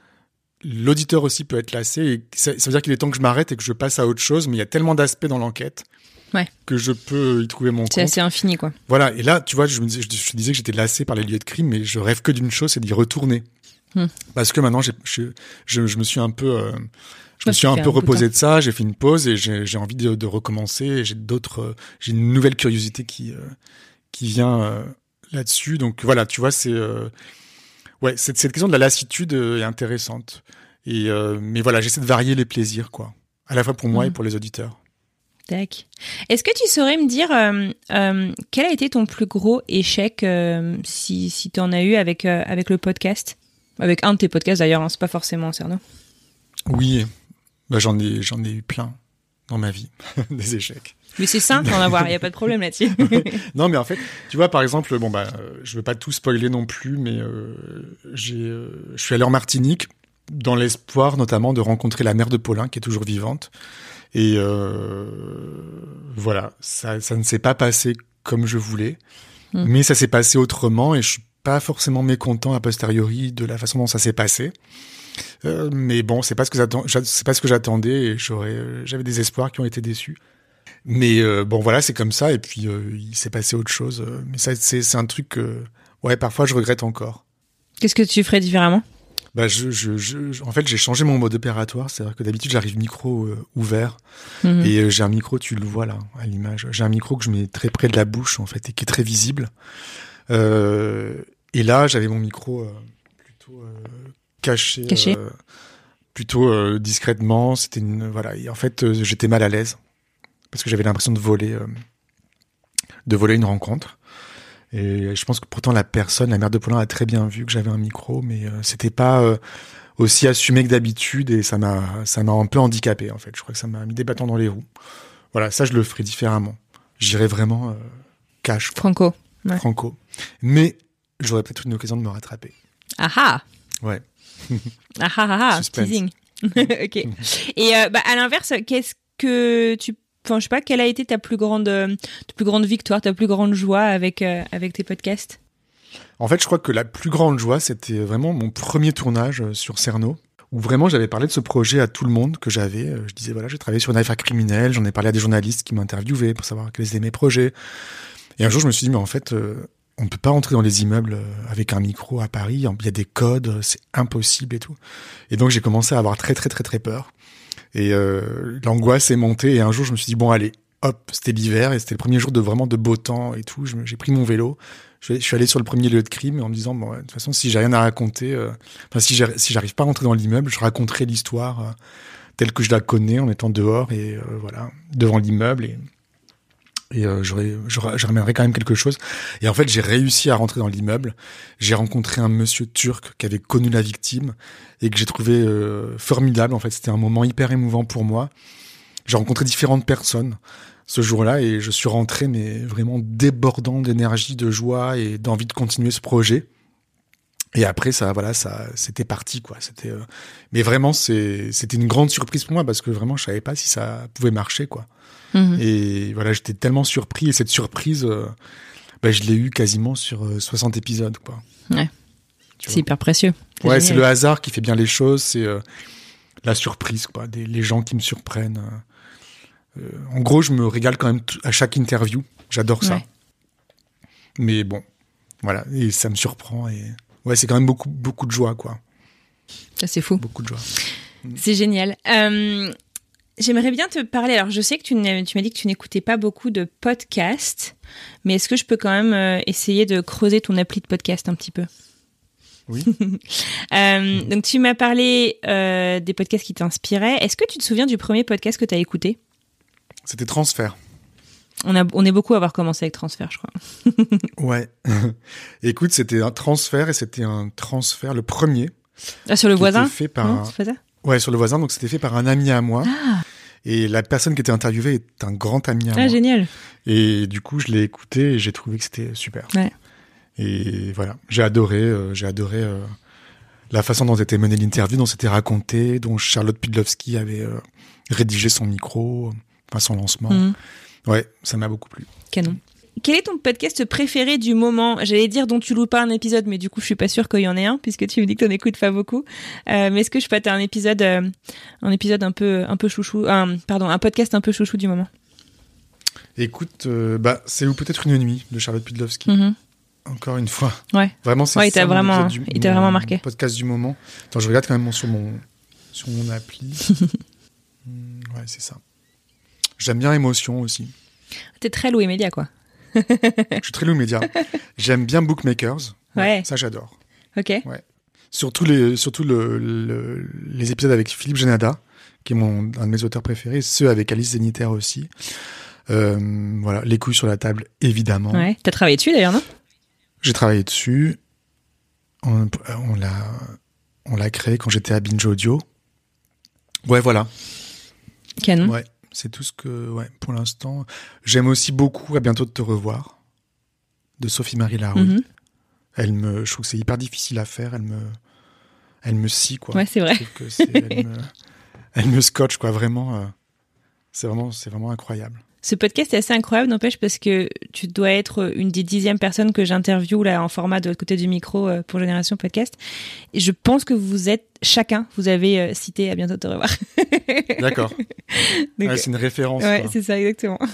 [SPEAKER 2] l'auditeur aussi peut être lassé. Et ça, ça veut dire qu'il est temps que je m'arrête et que je passe à autre chose. Mais il y a tellement d'aspects dans l'enquête
[SPEAKER 1] Ouais.
[SPEAKER 2] que je peux y trouver mon
[SPEAKER 1] C'est
[SPEAKER 2] compte.
[SPEAKER 1] assez infini, quoi.
[SPEAKER 2] Voilà. Et là, tu vois, je me disais, je, je disais que j'étais lassé par les lieux de crime, mais je rêve que d'une chose, c'est d'y retourner.
[SPEAKER 1] Hmm.
[SPEAKER 2] Parce que maintenant, je, je, je me suis un peu, euh, je me suis un peu
[SPEAKER 1] un
[SPEAKER 2] reposé de ça. J'ai fait une pause et j'ai envie de, de recommencer. J'ai d'autres, euh, j'ai une nouvelle curiosité qui euh, qui vient euh, là-dessus. Donc voilà, tu vois, c'est ouais, cette, cette question de la lassitude est intéressante. Et mais voilà, j'essaie de varier les plaisirs, quoi, à la fois pour moi et
[SPEAKER 1] Mhm.
[SPEAKER 2] pour les auditeurs.
[SPEAKER 1] Tac. Est-ce que tu saurais me dire euh, euh, quel a été ton plus gros échec, euh, si, si tu en as eu avec, avec le podcast? Avec un de tes podcasts d'ailleurs, hein, c'est pas forcément Cerno.
[SPEAKER 2] Oui, bah, j'en ai j'en ai eu plein dans ma vie, des échecs.
[SPEAKER 1] Mais c'est simple d'en avoir, il n'y a pas de problème là-dessus.
[SPEAKER 2] Non, mais en fait, tu vois, par exemple, bon bah, je veux pas tout spoiler non plus, mais j'ai, je suis allé en Martinique dans l'espoir, notamment, de rencontrer la mère de Paulin, qui est toujours vivante. Et euh, voilà, ça, ça ne s'est pas passé comme je voulais,
[SPEAKER 1] Mm.
[SPEAKER 2] mais ça s'est passé autrement, et je suis pas forcément mécontent a posteriori de la façon dont ça s'est passé. Euh, mais bon, c'est pas ce que c'est pas ce que j'attendais, et j'aurais, euh, j'avais des espoirs qui ont été déçus. Mais euh, bon, voilà, c'est comme ça. Et puis, il s'est passé autre chose. Mais ça, c'est c'est un truc que, ouais, parfois, je regrette encore.
[SPEAKER 1] Qu'est-ce que tu ferais différemment?
[SPEAKER 2] Bah, je, je, je, en fait, j'ai changé mon mode opératoire. C'est-à-dire que d'habitude, j'arrive micro euh, ouvert.
[SPEAKER 1] Mhm.
[SPEAKER 2] Et euh, j'ai un micro, tu le vois là, à l'image. J'ai un micro que je mets très près de la bouche, en fait, et qui est très visible. Euh, et là, j'avais mon micro euh, plutôt euh, caché.
[SPEAKER 1] Caché.
[SPEAKER 2] plutôt euh, discrètement. C'était une, voilà. Et en fait, j'étais mal à l'aise. Parce que j'avais l'impression de voler, euh, de voler une rencontre. Et je pense que pourtant la personne, la mère de Paulin, a très bien vu que j'avais un micro, mais euh, c'était pas euh, aussi assumé que d'habitude et ça m'a, ça m'a un peu handicapé en fait. Je crois que ça m'a mis des bâtons dans les roues. Voilà, ça je le ferai différemment. J'irai vraiment euh, cash, quoi,
[SPEAKER 1] Franco. Ouais.
[SPEAKER 2] franco. Mais j'aurais peut-être une occasion de me rattraper.
[SPEAKER 1] Ah ah
[SPEAKER 2] Ouais.
[SPEAKER 1] Ah ah ah, ah, teasing. ok. Et euh, bah, à l'inverse, qu'est-ce que tu... Enfin, je sais pas, quelle a été ta plus grande, euh, ta plus grande victoire, ta plus grande joie avec, euh, avec tes podcasts?
[SPEAKER 2] En fait, je crois que la plus grande joie, c'était vraiment mon premier tournage euh, sur Cerno, où vraiment j'avais parlé de ce projet à tout le monde que j'avais. Je disais, voilà, j'ai travaillé sur une affaire criminelle, j'en ai parlé à des journalistes qui m'interviewaient pour savoir quels étaient mes projets. Et un jour, je me suis dit, mais en fait, on peut pas rentrer dans les immeubles avec un micro à Paris, il y a des codes, c'est impossible et tout. Et donc, j'ai commencé à avoir très, très, très, très peur. Et euh, l'angoisse est montée, et un jour, je me suis dit, bon, allez, hop, c'était l'hiver, et c'était le premier jour de vraiment de beau temps et tout. J'ai pris mon vélo, je, suis allé sur le premier lieu de crime en me disant bon, de toute façon, si j'ai rien à raconter, euh, enfin si j'arrive pas à rentrer dans l'immeuble, je raconterai l'histoire euh, telle que je la connais en étant dehors et euh, voilà devant l'immeuble et et euh, j'aurais je ramènerais quand même quelque chose. Et en fait, j'ai réussi à rentrer dans l'immeuble. J'ai rencontré un monsieur turc qui avait connu la victime et que j'ai trouvé euh, formidable. En fait, c'était un moment hyper émouvant pour moi. J'ai rencontré différentes personnes ce jour-là et je suis rentré mais vraiment débordant d'énergie, de joie et d'envie de continuer ce projet. Et après ça voilà, ça c'était parti quoi, c'était euh, mais vraiment c'est c'était une grande surprise pour moi parce que vraiment je savais pas si ça pouvait marcher quoi.
[SPEAKER 1] Mhm.
[SPEAKER 2] Et voilà, j'étais tellement surpris et cette surprise euh, bah, je l'ai eu quasiment sur euh, 60 épisodes quoi.
[SPEAKER 1] Ouais. C'est hyper précieux.
[SPEAKER 2] Ouais, c'est le hasard qui fait bien les choses, c'est euh, la surprise, quoi, des, les gens qui me surprennent. euh. Euh, en gros, je me régale quand même à chaque interview. J'adore ça.
[SPEAKER 1] Ouais.
[SPEAKER 2] Mais bon, voilà, et ça me surprend et ouais, c'est quand même beaucoup beaucoup de joie, quoi,
[SPEAKER 1] Ça, c'est fou.
[SPEAKER 2] beaucoup de joie.
[SPEAKER 1] C'est génial. Euh, J'aimerais bien te parler. Alors, je sais que tu, m'as dit que tu n'écoutais pas beaucoup de podcasts, mais est-ce que je peux quand même euh, essayer de creuser ton appli de podcast un petit peu?
[SPEAKER 2] Oui.
[SPEAKER 1] Euh, donc, tu m'as parlé euh, des podcasts qui t'inspiraient. Est-ce que tu te souviens du premier podcast que tu as écouté?
[SPEAKER 2] C'était transfert.
[SPEAKER 1] On, a, on est beaucoup à avoir commencé avec Transfert, je crois.
[SPEAKER 2] Ouais. Écoute, c'était un transfert et c'était un transfert le premier
[SPEAKER 1] Ah, sur le voisin
[SPEAKER 2] fait par
[SPEAKER 1] Non,
[SPEAKER 2] un- Ouais, sur le voisin, donc c'était fait par un ami à moi.
[SPEAKER 1] Ah,
[SPEAKER 2] Et la personne qui était interviewée est un grand ami à
[SPEAKER 1] ah,
[SPEAKER 2] moi.
[SPEAKER 1] génial.
[SPEAKER 2] Et du coup, je l'ai écouté et j'ai trouvé que c'était super.
[SPEAKER 1] Ouais.
[SPEAKER 2] Et voilà, j'ai adoré, euh, j'ai adoré euh, la façon dont était menée l'interview, dont c'était raconté, dont Charlotte Pudlowski avait euh, rédigé son micro, enfin son lancement.
[SPEAKER 1] Mhm.
[SPEAKER 2] Ouais, ça m'a beaucoup plu.
[SPEAKER 1] Canon. Quel est ton podcast préféré du moment? J'allais dire dont tu loupes pas un épisode, mais du coup, je suis pas sûre qu'il y en ait un, puisque tu me dis que t'en écoutes pas beaucoup. Euh, mais est-ce que je peux un épisode, euh, un épisode un peu, un peu chouchou, un, pardon, un podcast un peu chouchou du moment?
[SPEAKER 2] Écoute, euh, bah, c'est ou peut-être une nuit de Charlotte Pudlowski.
[SPEAKER 1] Mhm.
[SPEAKER 2] Encore une fois.
[SPEAKER 1] Ouais.
[SPEAKER 2] Vraiment, c'est
[SPEAKER 1] Ouais, il
[SPEAKER 2] ça
[SPEAKER 1] t'a vraiment-
[SPEAKER 2] du-
[SPEAKER 1] il
[SPEAKER 2] mon
[SPEAKER 1] vraiment marqué.
[SPEAKER 2] Podcast du moment. Attends, je regarde quand même sur mon, sur mon appli. Hmm, ouais, c'est ça. J'aime bien émotion aussi.
[SPEAKER 1] T'es très Louis Média, quoi.
[SPEAKER 2] Je suis très loup média. J'aime bien Bookmakers.
[SPEAKER 1] Ouais.
[SPEAKER 2] Ça, j'adore.
[SPEAKER 1] Ok.
[SPEAKER 2] Surtout les, surtout le, le- les épisodes avec Philippe Genada, qui est mon, un de mes auteurs préférés, ceux avec Alice Zénitaire aussi. Euh, voilà, les couilles sur la table, évidemment.
[SPEAKER 1] Ouais. T'as travaillé dessus d'ailleurs, non?
[SPEAKER 2] J'ai travaillé dessus. On, on l'a, on l'a créé quand j'étais à Binge Audio. Ouais, voilà.
[SPEAKER 1] Canon.
[SPEAKER 2] Ouais, c'est tout ce que, ouais, pour l'instant. J'aime aussi beaucoup À bientôt de te revoir de Sophie Marie Larouille.
[SPEAKER 1] Mhm.
[SPEAKER 2] Elle me, je trouve que c'est hyper difficile à faire. Elle me, elle me scie quoi.
[SPEAKER 1] Ouais, c'est vrai.
[SPEAKER 2] Que elle, me, elle me scotche quoi. Vraiment, euh, c'est vraiment, c'est vraiment incroyable.
[SPEAKER 1] Ce podcast est assez incroyable, n'empêche, parce que tu dois être une des dixièmes personnes que j'interviewe là en format de l'autre côté du micro euh, pour Génération Podcast. Et je pense que vous êtes chacun, vous avez euh, cité à bientôt te revoir.
[SPEAKER 2] D'accord. Ouais, c'est une référence.
[SPEAKER 1] ouais, c'est ça, exactement.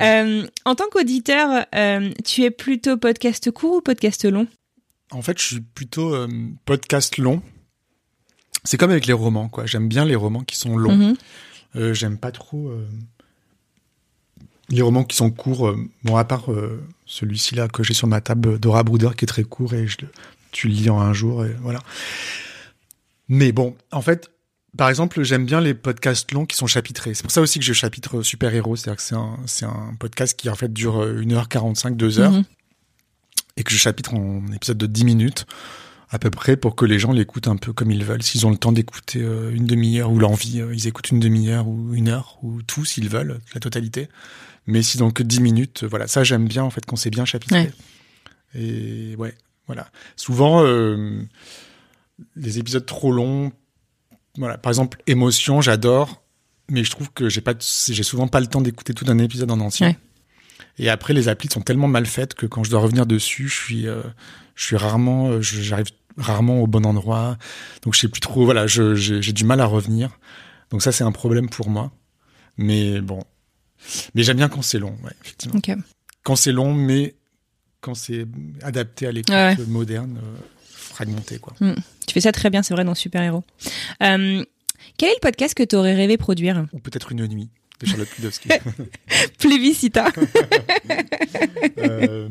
[SPEAKER 1] Euh, en tant qu'auditeur, euh, tu es plutôt podcast court ou podcast long?
[SPEAKER 2] En fait, je suis plutôt podcast long. C'est comme avec les romans, quoi. J'aime bien les romans qui sont longs.
[SPEAKER 1] Mhm.
[SPEAKER 2] Euh, J'aime pas trop les romans qui sont courts. euh, bon, à part euh, celui-ci là que j'ai sur ma table Dora Bruder qui est très court et je, tu le lis en un jour et voilà. Mais bon, en fait, par exemple, j'aime bien les podcasts longs qui sont chapitrés. C'est pour ça aussi que je chapitre super héros, c'est-à-dire que c'est un, podcast qui en fait dure euh, 1h45, 2h
[SPEAKER 1] Mhm.
[SPEAKER 2] et que je chapitre en épisode de 10 minutes à peu près pour que les gens l'écoutent un peu comme ils veulent. S'ils ont le temps d'écouter euh, une demi-heure ou l'envie, euh, ils écoutent une demi-heure ou une heure ou tout s'ils veulent, la totalité. Mais ont que 10 minutes, voilà, ça j'aime bien en fait quand c'est bien chapitré. Et ouais, voilà. Souvent, euh, les épisodes trop longs, voilà, par exemple, émotion, j'adore, mais je trouve que j'ai pas, j'ai souvent pas le temps d'écouter tout un épisode en entier.
[SPEAKER 1] Ouais.
[SPEAKER 2] Et après, les applis sont tellement mal faites que quand je dois revenir dessus, je suis, euh, je suis rarement, euh, j'arrive rarement au bon endroit. Donc je sais plus trop, voilà, j'ai du mal à revenir. Donc ça, c'est un problème pour moi. Mais bon, mais j'aime bien quand c'est long, ouais, effectivement. Quand c'est long, mais quand c'est adapté à
[SPEAKER 1] Ouais.
[SPEAKER 2] moderne, euh, fragmenté, quoi.
[SPEAKER 1] Tu fais ça très bien, c'est vrai, dans Super Héros. Euh, quel est le podcast que tu aurais rêvé produire?
[SPEAKER 2] Ou peut-être une nuit de Charlotte Pudowski.
[SPEAKER 1] Plébiscita.
[SPEAKER 2] Euh,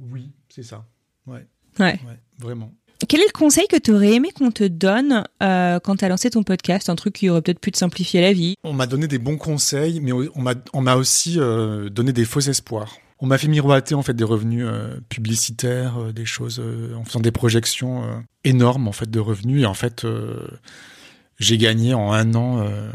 [SPEAKER 2] oui, c'est ça. Ouais,
[SPEAKER 1] Ouais.
[SPEAKER 2] ouais, vraiment.
[SPEAKER 1] Quel est le conseil que tu aurais aimé qu'on te donne euh, quand tu as lancé ton podcast? Un truc qui aurait peut-être pu te simplifier la vie?
[SPEAKER 2] On m'a donné des bons conseils, mais on m'a on m'a aussi euh, donné des faux espoirs. On m'a fait miroiter en fait des revenus euh, publicitaires, euh, des choses euh, en faisant des projections euh, énormes en fait de revenus et en fait euh, j'ai gagné en un an euh,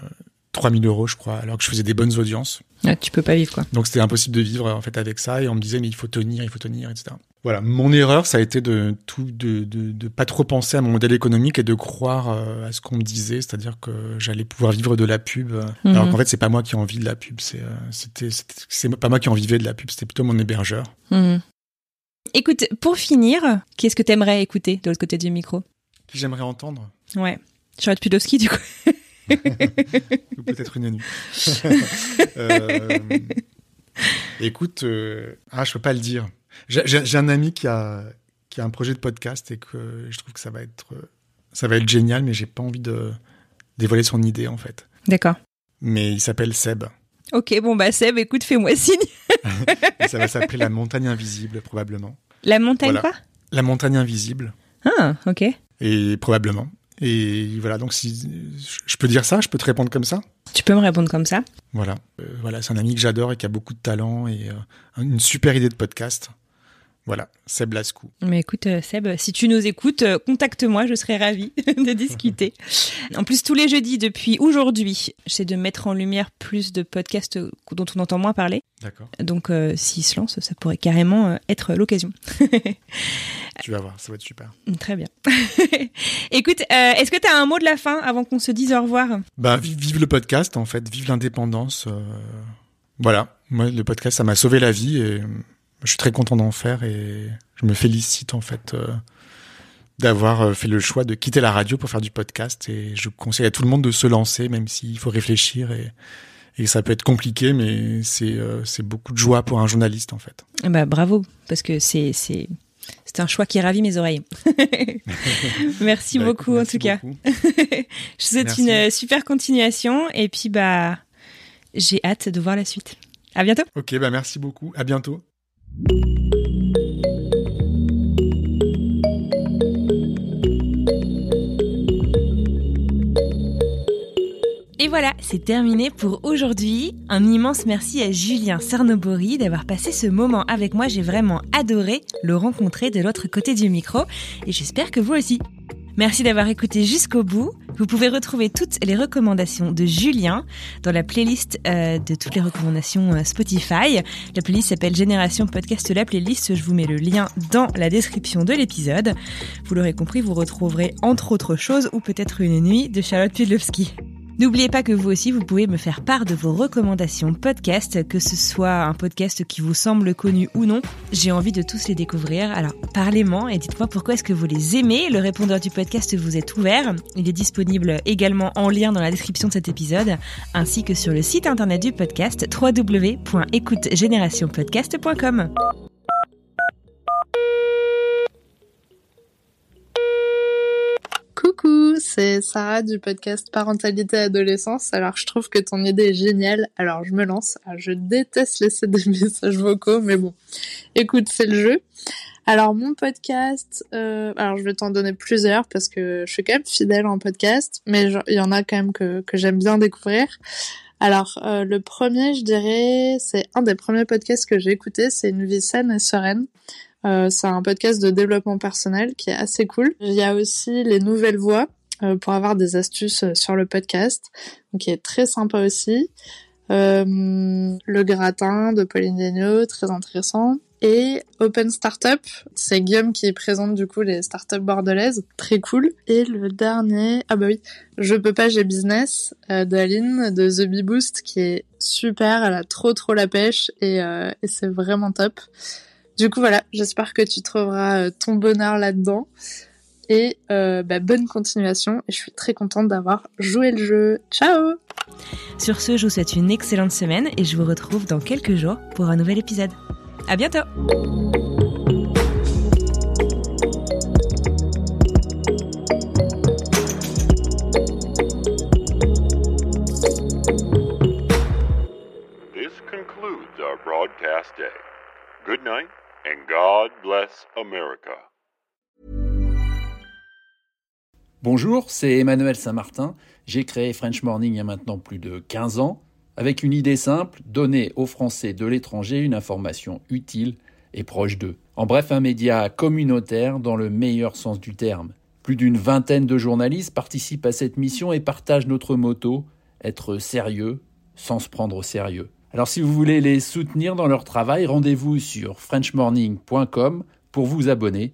[SPEAKER 2] 3000 euros je crois alors que je faisais des bonnes audiences.
[SPEAKER 1] Ah, Tu peux pas vivre, quoi.
[SPEAKER 2] Donc c'était impossible de vivre en fait avec ça et on me disait mais il faut tenir, il faut tenir, etc. Voilà, mon erreur ça a été de tout de, de, de pas trop penser à mon modèle économique et de croire euh, à ce qu'on me disait, c'est-à-dire que j'allais pouvoir vivre de la pub,
[SPEAKER 1] Mhm.
[SPEAKER 2] alors qu'en fait c'est pas moi qui en vis de la pub, c'est euh, c'était c'est pas moi qui en vivais de la pub, c'était plutôt mon hébergeur.
[SPEAKER 1] Mhm. Écoute, pour finir, qu'est-ce que t'aimerais écouter de l'autre côté du micro?
[SPEAKER 2] Qui j'aimerais entendre?
[SPEAKER 1] Ouais. Charlotte Pudowski, du coup.
[SPEAKER 2] Ou peut-être une nuit. Euh, écoute, euh, ah, je peux pas le dire. J'ai- un ami qui a, qui a un projet de podcast et que je trouve que ça va être, ça va être génial, mais j'ai pas envie de dévoiler son idée en fait.
[SPEAKER 1] D'accord.
[SPEAKER 2] Mais il s'appelle Seb.
[SPEAKER 1] Ok, bon bah Seb, écoute, fais-moi signe.
[SPEAKER 2] Ça va s'appeler La Montagne Invisible, probablement.
[SPEAKER 1] La montagne
[SPEAKER 2] Voilà.
[SPEAKER 1] quoi
[SPEAKER 2] La Montagne Invisible,
[SPEAKER 1] Ah, ok.
[SPEAKER 2] et probablement. Et voilà, donc si je peux dire ça, je peux te répondre comme ça?
[SPEAKER 1] Tu peux me répondre comme ça
[SPEAKER 2] Voilà, Euh, voilà, c'est un ami que j'adore et qui a beaucoup de talent et euh, une super idée de podcast. Voilà, Seb Lascou.
[SPEAKER 1] Mais écoute, euh, Seb, si tu nous écoutes, euh, contacte-moi, je serais ravie de discuter. En plus, tous les jeudis, depuis aujourd'hui, j'essaie de mettre en lumière plus de podcasts dont on entend moins parler.
[SPEAKER 2] D'accord.
[SPEAKER 1] Donc, euh, s'il se lance, ça pourrait carrément euh, être l'occasion.
[SPEAKER 2] Tu vas voir, ça va être super.
[SPEAKER 1] Très bien. écoute, euh, est-ce que tu as un mot de la fin avant qu'on se dise au revoir?
[SPEAKER 2] Bah, vive, vive le podcast, en fait, vive l'indépendance. euh, voilà, moi, le podcast, ça m'a sauvé la vie et je suis très content d'en faire et je me félicite, en fait, euh, d'avoir euh, fait le choix de quitter la radio pour faire du podcast et je conseille à tout le monde de se lancer, même s'il faut réfléchir et, et ça peut être compliqué, mais c'est euh, c'est beaucoup de joie pour un journaliste, en fait.
[SPEAKER 1] Bah bravo, parce que c'est un choix qui ravit mes oreilles. merci
[SPEAKER 2] Bah,
[SPEAKER 1] beaucoup
[SPEAKER 2] écoute,
[SPEAKER 1] en tout cas. Je vous souhaite
[SPEAKER 2] Merci.
[SPEAKER 1] une super continuation et puis bah j'ai hâte de voir la suite. À bientôt.
[SPEAKER 2] Ok, bah merci beaucoup. À bientôt.
[SPEAKER 1] Et voilà, c'est terminé pour aujourd'hui. Un immense merci à Julien Cernobori d'avoir passé ce moment avec moi. J'ai vraiment adoré le rencontrer de l'autre côté du micro et j'espère que vous aussi. Merci d'avoir écouté jusqu'au bout. Vous pouvez retrouver toutes les recommandations de Julien dans la playlist euh, de toutes les recommandations euh, Spotify. La playlist s'appelle Génération Podcast La Playlist. Je vous mets le lien dans la description de l'épisode. Vous l'aurez compris, vous retrouverez entre autres choses ou peut-être une nuit de Charlotte Pudlowski. N'oubliez pas que vous aussi, vous pouvez me faire part de vos recommandations podcast, que ce soit un podcast qui vous semble connu ou non. J'ai envie de tous les découvrir. Alors, parlez-moi et dites-moi pourquoi est-ce que vous les aimez. Le répondeur du podcast vous est ouvert. Il est disponible également en lien dans la description de cet épisode, ainsi que sur le site internet du podcast www.écoutegénérationpodcast.com.
[SPEAKER 3] Coucou, c'est Sarah du podcast Parentalité Adolescence. Alors je trouve que ton idée est géniale, alors je me lance. Alors, je déteste laisser des messages vocaux, mais bon, écoute, c'est le jeu. Alors mon podcast, euh, alors je vais t'en donner plusieurs parce que je suis quand même fidèle en podcast, mais il y en a quand même que, que j'aime bien découvrir. Alors euh, le premier, je dirais, c'est un des premiers podcasts que j'ai écouté, c'est Une vie saine et sereine. Euh, c'est un podcast de développement personnel qui est assez cool. Il y a aussi les nouvelles voix euh, pour avoir des astuces euh, sur le podcast, qui est très sympa aussi. Euh, le gratin de Pauline Legnaud, très intéressant. Et Open Startup, c'est Guillaume qui présente du coup les startups bordelaises, très cool. Et le dernier, ah bah oui, Je peux pas, j'ai business euh, d'Aline de The Bee Boost qui est super, elle a trop trop la pêche et, euh, et c'est vraiment top. Du coup voilà, j'espère que tu trouveras euh, ton bonheur là-dedans. Et euh, bah, bonne continuation et je suis très contente d'avoir joué le jeu. Ciao
[SPEAKER 1] Sur ce, je vous souhaite une excellente semaine et je vous retrouve dans quelques jours pour un nouvel épisode. À bientôt!
[SPEAKER 4] This concludes our broadcast day. Good night,
[SPEAKER 5] Bonjour, c'est Emmanuel Saint-Martin. J'ai créé French Morning il y a maintenant plus de 15 ans, avec une idée simple, donner aux Français de l'étranger une information utile et proche d'eux. En bref, un média communautaire dans le meilleur sens du terme. Plus d'une vingtaine de journalistes participent à cette mission et partagent notre motto, être sérieux sans se prendre au sérieux. Alors si vous voulez les soutenir dans leur travail, rendez-vous sur frenchmorning.com pour vous abonner.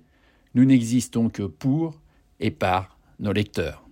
[SPEAKER 5] Nous n'existons que pour et par nos lecteurs.